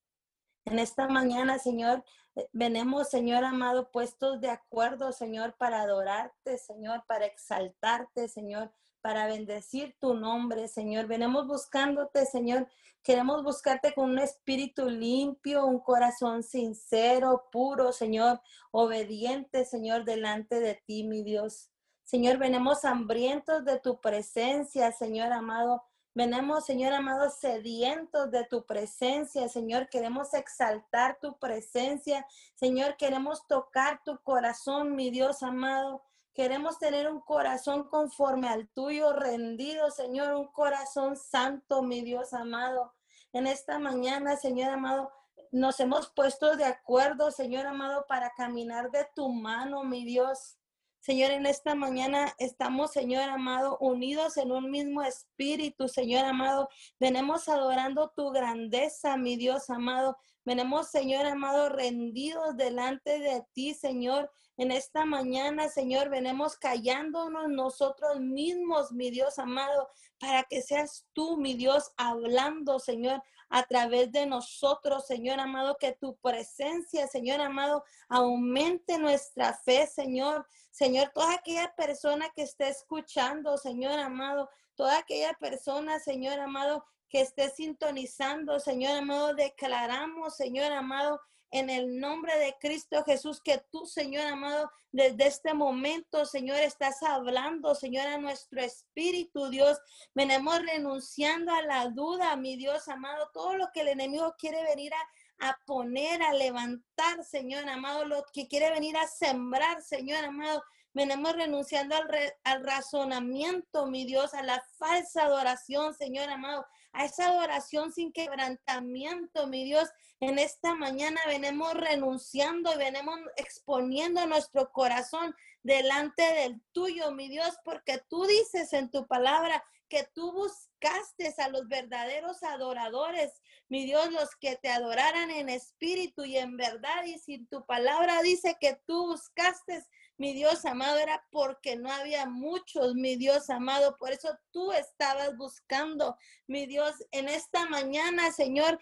En esta mañana, Señor, eh, venimos, Señor amado, puestos de acuerdo, Señor, para adorarte, Señor, para exaltarte, Señor, para bendecir tu nombre, Señor. Venimos buscándote, Señor. Queremos buscarte con un espíritu limpio, un corazón sincero, puro, Señor, obediente, Señor, delante de ti, mi Dios. Señor, venimos hambrientos de tu presencia, Señor amado. Venimos, Señor amado, sedientos de tu presencia, Señor. Queremos exaltar tu presencia, Señor. Queremos tocar tu corazón, mi Dios amado. Queremos tener un corazón conforme al tuyo, rendido, Señor, un corazón santo, mi Dios amado. En esta mañana, Señor amado, nos hemos puesto de acuerdo, Señor amado, para caminar de tu mano, mi Dios. Señor, en esta mañana estamos, Señor amado, unidos en un mismo espíritu, Señor amado. Venemos adorando tu grandeza, mi Dios amado. Venemos, Señor amado, rendidos delante de ti, Señor. En esta mañana, Señor, venemos callándonos nosotros mismos, mi Dios amado, para que seas tú, mi Dios, hablando, Señor, a través de nosotros, Señor amado, que tu presencia, Señor amado, aumente nuestra fe, Señor. Señor, toda aquella persona que esté escuchando, Señor amado, toda aquella persona, Señor amado, que esté sintonizando, Señor amado, declaramos, Señor amado, en el nombre de Cristo Jesús, que tú, Señor amado, desde este momento, Señor, estás hablando, Señor, a nuestro espíritu, Dios. Venimos renunciando a la duda, mi Dios amado, todo lo que el enemigo quiere venir a, a poner, a levantar, Señor amado, lo que quiere venir a sembrar, Señor amado. Venimos renunciando al, al razonamiento, mi Dios, a la falsa adoración, Señor amado, a esa adoración sin quebrantamiento, mi Dios, en esta mañana venimos renunciando y venimos exponiendo nuestro corazón delante del tuyo, mi Dios, porque tú dices en tu palabra que tú buscaste a los verdaderos adoradores, mi Dios, los que te adoraran en espíritu y en verdad. Y si tu palabra dice que tú buscaste, mi Dios amado, era porque no había muchos, mi Dios amado. Por eso tú estabas buscando, mi Dios, en esta mañana, Señor.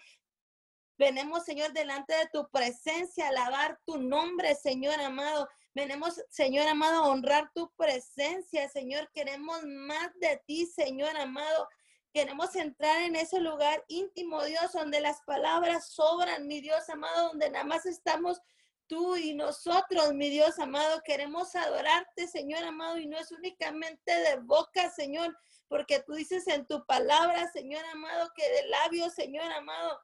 Venemos, Señor, delante de tu presencia, alabar tu nombre, Señor amado. Venemos, Señor amado, a honrar tu presencia, Señor. Queremos más de ti, Señor amado. Queremos entrar en ese lugar íntimo, Dios, donde las palabras sobran, mi Dios amado, donde nada más estamos tú y nosotros, mi Dios amado. Queremos adorarte, Señor amado, y no es únicamente de boca, Señor, porque tú dices en tu palabra, Señor amado, que de labios, Señor amado,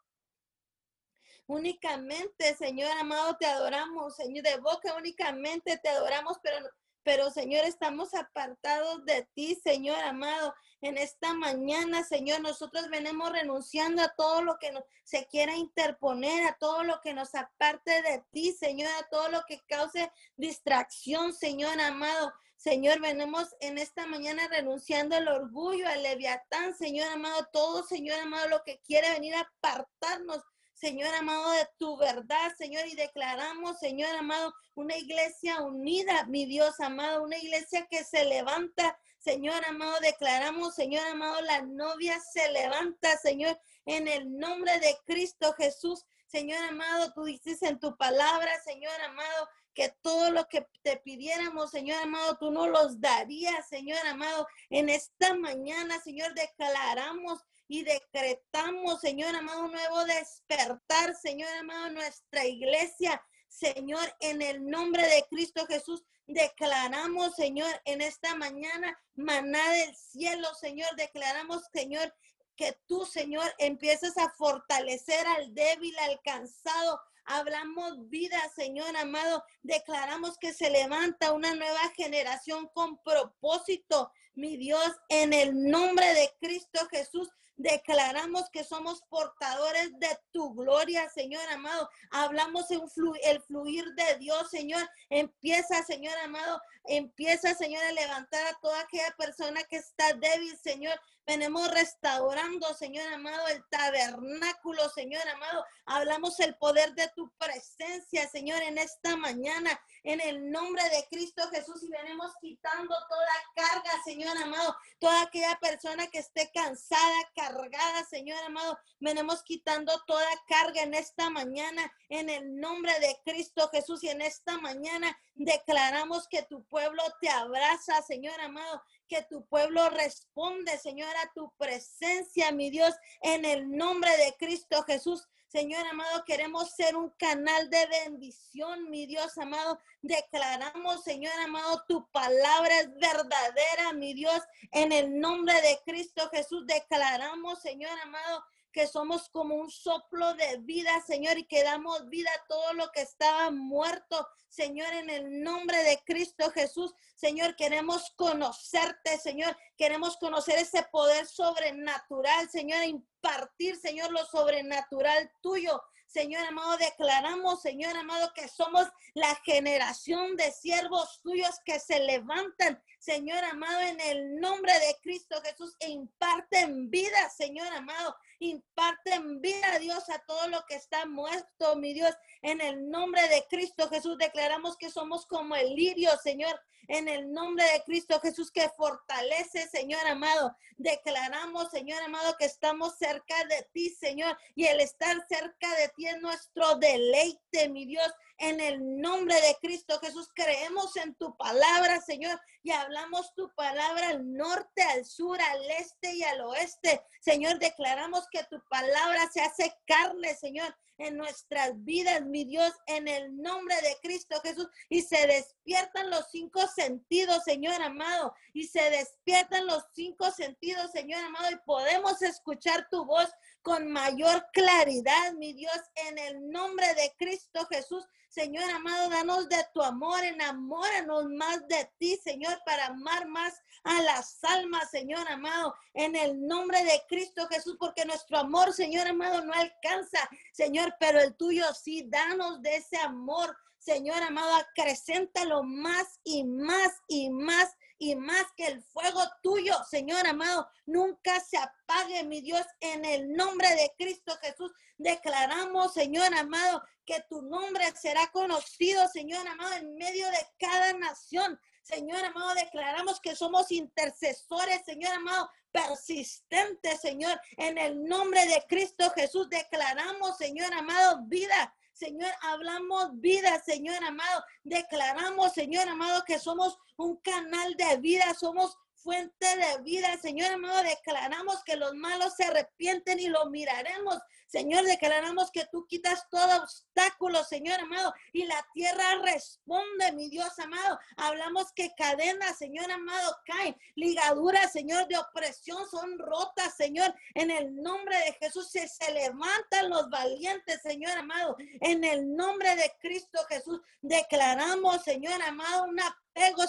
Únicamente, Señor amado, te adoramos, Señor, de boca únicamente te adoramos, pero, pero Señor, estamos apartados de ti, Señor amado. En esta mañana, Señor, nosotros venimos renunciando a todo lo que nos, se quiera interponer, a todo lo que nos aparte de ti, Señor, a todo lo que cause distracción, Señor amado. Señor, venimos en esta mañana renunciando al orgullo, al leviatán, Señor amado, todo, Señor amado, lo que quiere venir a apartarnos Señor amado, de tu verdad, Señor, y declaramos, Señor amado, una iglesia unida, mi Dios amado, una iglesia que se levanta, Señor amado, declaramos, Señor amado, la novia se levanta, Señor, en el nombre de Cristo Jesús. Señor amado, tú dices en tu palabra, Señor amado, que todo lo que te pidiéramos, Señor amado, tú no los darías, Señor amado. En esta mañana, Señor, declaramos y decretamos, Señor amado, nuevo despertar, Señor amado, nuestra iglesia. Señor, en el nombre de Cristo Jesús, declaramos, Señor, en esta mañana, maná del cielo, Señor, declaramos, Señor, que tú, Señor, empieces a fortalecer al débil, al cansado. Hablamos vida, Señor amado. Declaramos que se levanta una nueva generación con propósito, mi Dios, en el nombre de Cristo Jesús. Declaramos que somos portadores de tu gloria, Señor amado. Hablamos en el fluir de Dios, Señor. Empieza, Señor amado, empieza, Señor, a levantar a toda aquella persona que está débil, Señor. Venimos restaurando, Señor amado, el tabernáculo, Señor amado. Hablamos el poder de tu presencia, Señor, en esta mañana, en el nombre de Cristo Jesús. Y venimos quitando toda carga, Señor amado. Toda aquella persona que esté cansada, cargada, Señor amado. Venimos quitando toda carga en esta mañana, en el nombre de Cristo Jesús. Y en esta mañana declaramos que tu pueblo te abraza, Señor amado que tu pueblo responde, Señor, a tu presencia, mi Dios, en el nombre de Cristo Jesús. Señor amado, queremos ser un canal de bendición, mi Dios amado. Declaramos, Señor amado, tu palabra es verdadera, mi Dios. En el nombre de Cristo Jesús declaramos, Señor amado, que somos como un soplo de vida, Señor, y que damos vida a todo lo que estaba muerto. Señor, en el nombre de Cristo Jesús, Señor, queremos conocerte, Señor, queremos conocer ese poder sobrenatural, Señor, impartir, Señor, lo sobrenatural tuyo. Señor amado, declaramos, Señor amado, que somos la generación de siervos tuyos que se levantan, Señor amado, en el nombre de Cristo Jesús e imparten vida, Señor amado, imparten vida, Dios, a todo lo que está muerto, mi Dios, en el nombre de Cristo Jesús declaramos que somos como el lirio, Señor, en el nombre de Cristo Jesús que fortalece, Señor amado. Declaramos, Señor amado, que estamos cerca de ti, Señor, y el estar cerca de ti es nuestro deleite, mi Dios. En el nombre de Cristo Jesús creemos en tu palabra, Señor, y hablamos tu palabra al norte, al sur, al este y al oeste. Señor, declaramos que tu palabra se hace carne, Señor, en nuestras vidas, mi Dios, en el nombre de Cristo Jesús. Y se despiertan los cinco sentidos, Señor amado. Y se despiertan los cinco sentidos, Señor amado. Y podemos escuchar tu voz con mayor claridad, mi Dios, en el nombre de Cristo Jesús. Señor amado, danos de tu amor, enamóranos más de ti, Señor, para amar más a las almas, Señor amado, en el nombre de Cristo Jesús, porque nuestro amor, Señor amado, no alcanza, Señor, pero el tuyo sí, danos de ese amor, Señor amado, acrecéntalo más y más y más y más que el fuego tuyo, Señor amado, nunca se apague, mi Dios, en el nombre de Cristo Jesús. Declaramos, Señor amado, que tu nombre será conocido, Señor amado, en medio de cada nación. Señor amado, declaramos que somos intercesores, Señor amado, persistentes, Señor. En el nombre de Cristo Jesús declaramos, Señor amado, vida. Señor, hablamos vida, Señor amado. Declaramos, Señor amado, que somos un canal de vida, somos fuente de vida. Señor amado, declaramos que los malos se arrepienten y lo miraremos. Señor, declaramos que tú quitas todo obstáculo, Señor amado, y la tierra responde, mi Dios amado. Hablamos que cadenas, Señor amado, caen, ligaduras, Señor, de opresión son rotas, Señor. En el nombre de Jesús se, se levantan los valientes, Señor amado. En el nombre de Cristo Jesús declaramos, Señor amado, una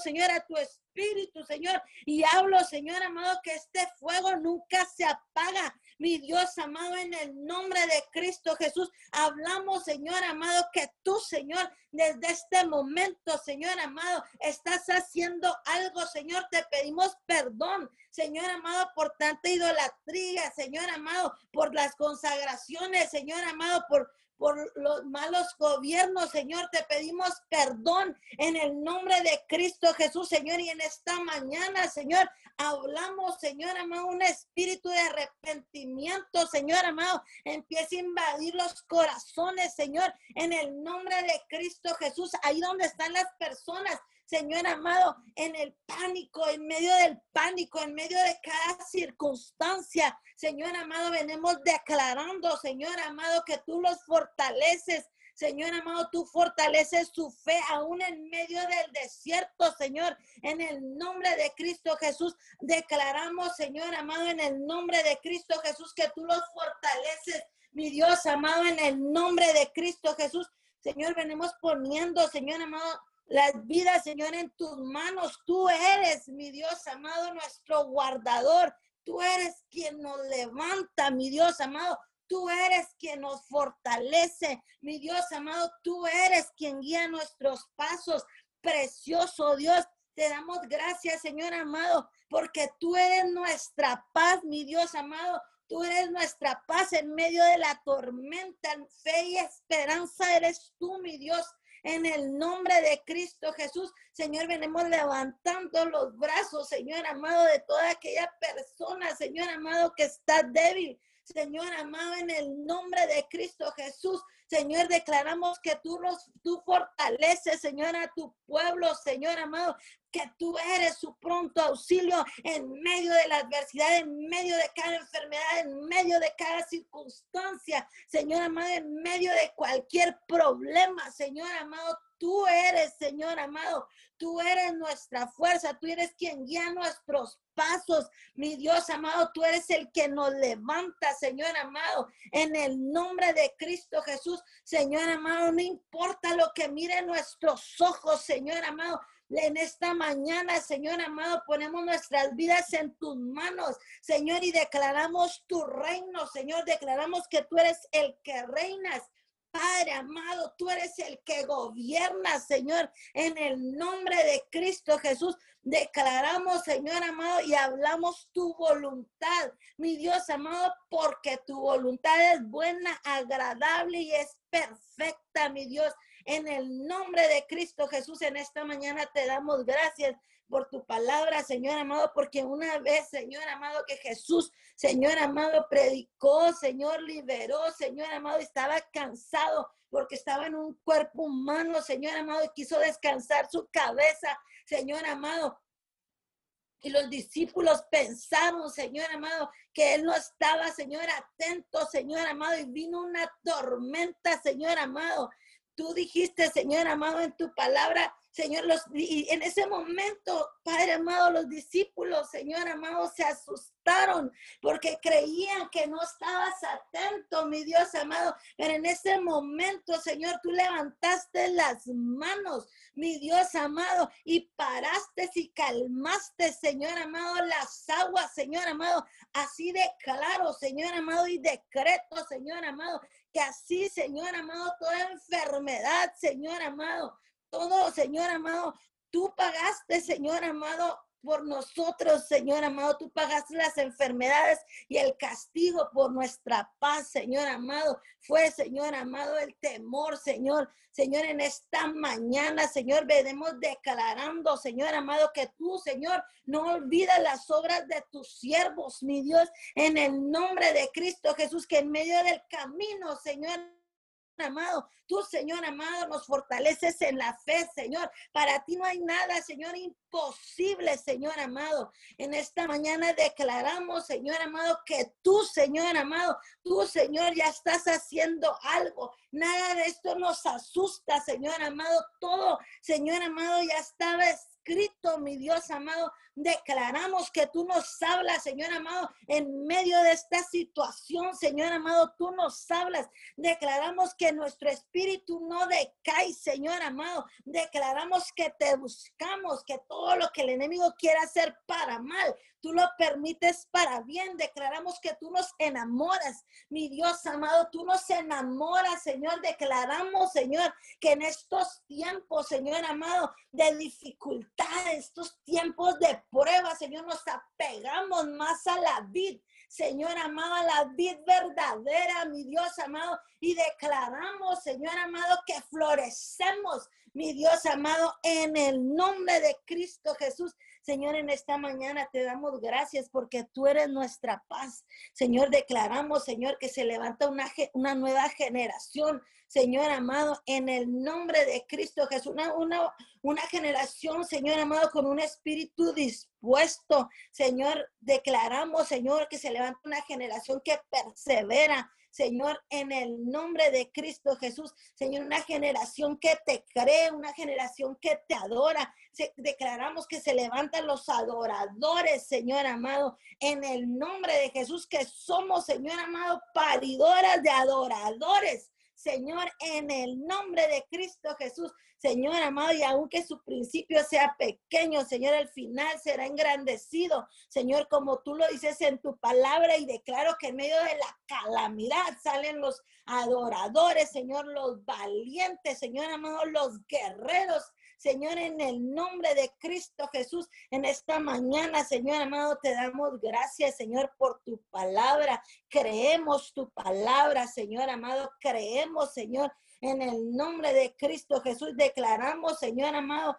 Señor, a tu espíritu, Señor. Y hablo, Señor amado, que este fuego nunca se apaga. Mi Dios amado, en el nombre de Cristo Jesús, hablamos, Señor amado, que tú, Señor, desde este momento, Señor amado, estás haciendo algo, Señor. Te pedimos perdón, Señor amado, por tanta idolatría, Señor amado, por las consagraciones, Señor amado, por por los malos gobiernos, Señor. Te pedimos perdón en el nombre de Cristo Jesús, Señor. Y en esta mañana, Señor, hablamos, Señor amado, un espíritu de arrepentimiento, Señor amado. Empieza a invadir los corazones, Señor, en el nombre de Cristo Jesús. Ahí donde están las personas Señor amado, en el pánico, en medio del pánico, en medio de cada circunstancia. Señor amado, venimos declarando, Señor amado, que tú los fortaleces. Señor amado, tú fortaleces su fe aún en medio del desierto, Señor. En el nombre de Cristo Jesús, declaramos, Señor amado, en el nombre de Cristo Jesús, que tú los fortaleces, mi Dios amado, en el nombre de Cristo Jesús. Señor, venimos poniendo, Señor amado, las vidas, Señor, en tus manos. Tú eres, mi Dios amado, nuestro guardador. Tú eres quien nos levanta, mi Dios amado. Tú eres quien nos fortalece, mi Dios amado. Tú eres quien guía nuestros pasos. Precioso Dios, te damos gracias, Señor amado, porque tú eres nuestra paz, mi Dios amado. Tú eres nuestra paz en medio de la tormenta. Fe y esperanza eres tú, mi Dios. En el nombre de Cristo Jesús, Señor, venimos levantando los brazos, Señor amado, de toda aquella persona, Señor amado, que está débil. Señor amado, en el nombre de Cristo Jesús, Señor, declaramos que tú, los, tú fortaleces, Señor, a tu pueblo, Señor amado, que tú eres su pronto auxilio en medio de la adversidad, en medio de cada enfermedad, en medio de cada circunstancia, Señor amado, en medio de cualquier problema, Señor amado. Tú eres, Señor amado, tú eres nuestra fuerza, tú eres quien guía nuestros pasos. Mi Dios amado, tú eres el que nos levanta, Señor amado, en el nombre de Cristo Jesús. Señor amado, no importa lo que miren nuestros ojos, Señor amado, en esta mañana, Señor amado, ponemos nuestras vidas en tus manos, Señor, y declaramos tu reino, Señor, declaramos que tú eres el que reinas. Padre amado, tú eres el que gobierna, Señor, en el nombre de Cristo Jesús. Declaramos, Señor amado, y hablamos tu voluntad, mi Dios amado, porque tu voluntad es buena, agradable y es perfecta, mi Dios. En el nombre de Cristo Jesús, en esta mañana te damos gracias por tu palabra, Señor amado, porque una vez, Señor amado, que Jesús, Señor amado, predicó, Señor liberó, Señor amado, estaba cansado porque estaba en un cuerpo humano, Señor amado, y quiso descansar su cabeza, Señor amado. Y los discípulos pensaron, Señor amado, que él no estaba, Señor, atento, Señor amado, y vino una tormenta, Señor amado. Tú dijiste, Señor amado, en tu palabra, Señor, los, y en ese momento, Padre amado, los discípulos, Señor amado, se asustaron porque creían que no estabas atento, mi Dios amado. Pero en ese momento, Señor, tú levantaste las manos, mi Dios amado, y paraste y calmaste, Señor amado, las aguas, Señor amado. Así de claro, Señor amado, y decreto, Señor amado, que así, Señor amado, toda enfermedad, Señor amado, todo, Señor amado, tú pagaste, Señor amado, por nosotros, Señor amado. Tú pagaste las enfermedades y el castigo por nuestra paz, Señor amado. Fue, Señor amado, el temor, Señor. Señor, en esta mañana, Señor, venimos declarando, Señor amado, que tú, Señor, no olvidas las obras de tus siervos, mi Dios, en el nombre de Cristo Jesús, que en medio del camino, Señor, amado. Tú, Señor amado, nos fortaleces en la fe, Señor. Para ti no hay nada, Señor, imposible, Señor amado. En esta mañana declaramos, Señor amado, que tú, Señor amado, tú, Señor, ya estás haciendo algo. Nada de esto nos asusta, Señor amado. Todo, Señor amado, ya estaba escrito, mi Dios amado. Declaramos que tú nos hablas, Señor amado, en medio de esta situación, Señor amado, tú nos hablas. Declaramos que nuestro espíritu no decae, Señor amado. Declaramos que te buscamos, que todo lo que el enemigo quiera hacer para mal, tú lo permites para bien. Declaramos que tú nos enamoras, mi Dios amado, tú nos enamoras, Señor. Declaramos, Señor, que en estos tiempos, Señor amado, de dificultades, estos tiempos de prueba, Señor, nos apegamos más a la vid. Señor amado, a la vid verdadera, mi Dios amado, y declaramos, Señor amado, que florecemos, mi Dios amado, en el nombre de Cristo Jesús. Señor, en esta mañana te damos gracias porque tú eres nuestra paz. Señor, declaramos, Señor, que se levanta una, una nueva generación. Señor amado, en el nombre de Cristo Jesús, una, una, una generación, Señor amado, con un espíritu dispuesto puesto. Señor, declaramos, Señor, que se levanta una generación que persevera, Señor, en el nombre de Cristo Jesús. Señor, una generación que te cree, una generación que te adora. declaramos que se levantan los adoradores, Señor amado, en el nombre de Jesús, que somos, Señor amado, paridoras de adoradores. Señor, en el nombre de Cristo Jesús. Señor amado, y aunque su principio sea pequeño, Señor, el final será engrandecido. Señor, como tú lo dices en tu palabra y declaro que en medio de la calamidad salen los adoradores, Señor, los valientes, Señor amado, los guerreros, Señor, en el nombre de Cristo Jesús, en esta mañana, Señor amado, te damos gracias, Señor, por tu palabra. Creemos tu palabra, Señor amado. Creemos, Señor, en el nombre de Cristo Jesús. Declaramos, Señor amado,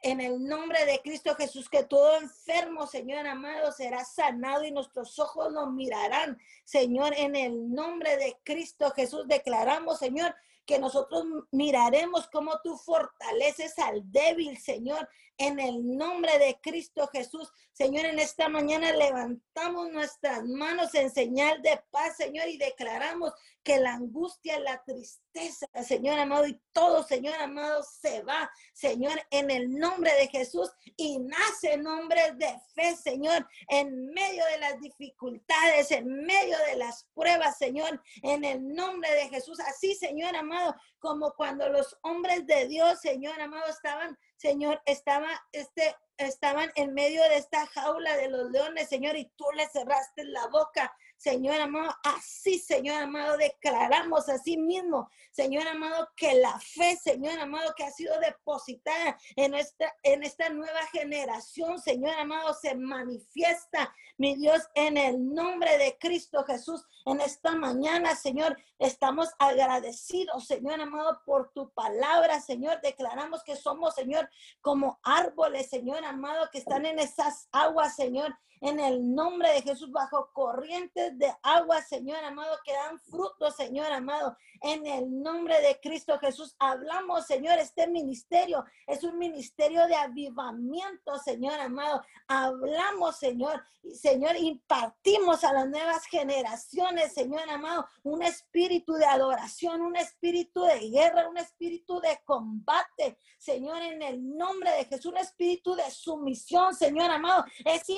en el nombre de Cristo Jesús, que todo enfermo, Señor amado, será sanado y nuestros ojos nos mirarán. Señor, en el nombre de Cristo Jesús, declaramos, Señor, que nosotros miraremos cómo tú fortaleces al débil, Señor, en el nombre de Cristo Jesús. Señor, en esta mañana levantamos nuestras manos en señal de paz, Señor, y declaramos que la angustia, la tristeza, Señor amado, y todo, Señor amado, se va, Señor, en el nombre de Jesús y nace nombre de fe, Señor, en medio de las dificultades, en medio de las pruebas, Señor, en el nombre de Jesús. Así, Señor amado, como cuando los hombres de Dios, Señor amado, estaban, Señor, estaba este estaban en medio de esta jaula de los leones, Señor, y tú le cerraste la boca. Señor amado, así, Señor amado, declaramos así mismo, Señor amado, que la fe, Señor amado, que ha sido depositada en esta, en esta nueva generación, Señor amado, se manifiesta, mi Dios, en el nombre de Cristo Jesús, en esta mañana, Señor, estamos agradecidos, Señor amado, por tu palabra, Señor, declaramos que somos, Señor, como árboles, Señor amado, que están en esas aguas, Señor, en el nombre de Jesús, bajo corrientes de agua, Señor amado, que dan fruto, Señor amado. En el nombre de Cristo Jesús, hablamos, Señor, este ministerio es un ministerio de avivamiento, Señor amado. Hablamos, Señor, Señor, impartimos a las nuevas generaciones, Señor amado, un espíritu de adoración, un espíritu de guerra, un espíritu de combate, Señor, en el nombre de Jesús, un espíritu de sumisión, Señor amado. Es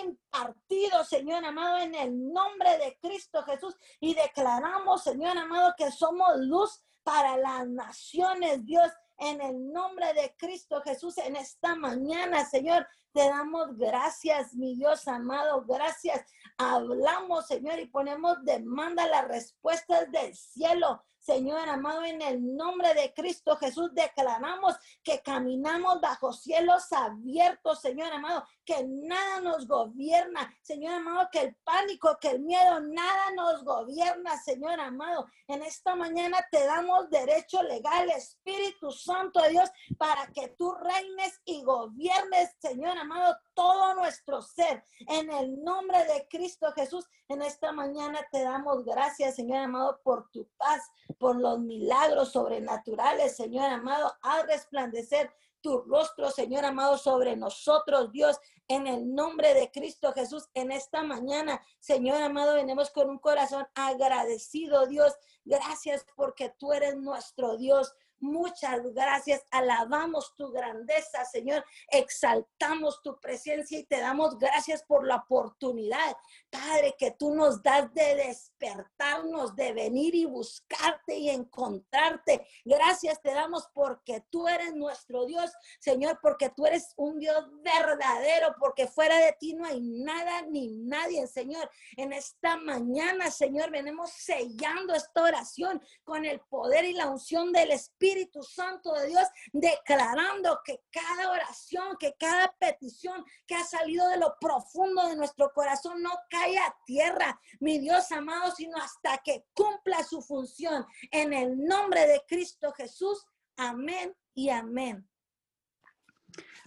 Señor amado, en el nombre de Cristo Jesús. Y declaramos, Señor amado, que somos luz para las naciones, Dios, en el nombre de Cristo Jesús, en esta mañana, Señor. Te damos gracias, mi Dios amado, gracias. Hablamos, Señor, y ponemos demanda las respuestas del cielo. Señor amado, en el nombre de Cristo Jesús declaramos que caminamos bajo cielos abiertos, Señor amado, que nada nos gobierna, Señor amado, que el pánico, que el miedo, nada nos gobierna, Señor amado. En esta mañana te damos derecho legal, Espíritu Santo de Dios, para que tú reines y gobiernes, Señor amado, todo nuestro ser. En el nombre de Cristo Jesús, en esta mañana te damos gracias, Señor amado, por tu paz, por los milagros sobrenaturales, Señor amado, al resplandecer tu rostro, Señor amado, sobre nosotros, Dios, en el nombre de Cristo Jesús, en esta mañana, Señor amado, venimos con un corazón agradecido, Dios. Gracias porque tú eres nuestro Dios. Muchas gracias. Alabamos tu grandeza, Señor. Exaltamos tu presencia y te damos gracias por la oportunidad, Padre, que tú nos das de despertarnos, de venir y buscarte y encontrarte. Gracias te damos porque tú eres nuestro Dios, Señor, porque tú eres un Dios verdadero, porque fuera de ti no hay nada ni nadie, Señor. En esta mañana, Señor, venimos sellando esta oración con el poder y la unción del Espíritu Espíritu Santo de Dios, declarando que cada oración, que cada petición que ha salido de lo profundo de nuestro corazón no cae a tierra, mi Dios amado, sino hasta que cumpla su función. En el nombre de Cristo Jesús, amén y amén.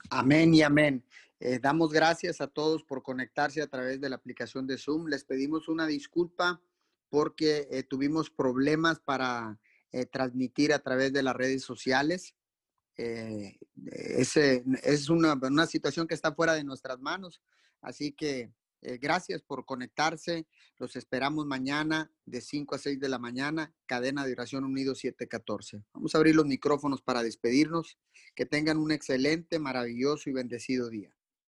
Amén y amén. Eh, damos gracias a todos por conectarse a través de la aplicación de Zoom. Les pedimos una disculpa porque eh, tuvimos problemas para eh, transmitir a través de las redes sociales. eh, es una, una, situación que está fuera de nuestras manos. Así que eh, gracias por conectarse. Los esperamos mañana de 5 a 6 de la mañana, cadena de oración unido 714. Vamos a abrir los micrófonos para despedirnos. Que tengan un excelente, maravilloso y bendecido día.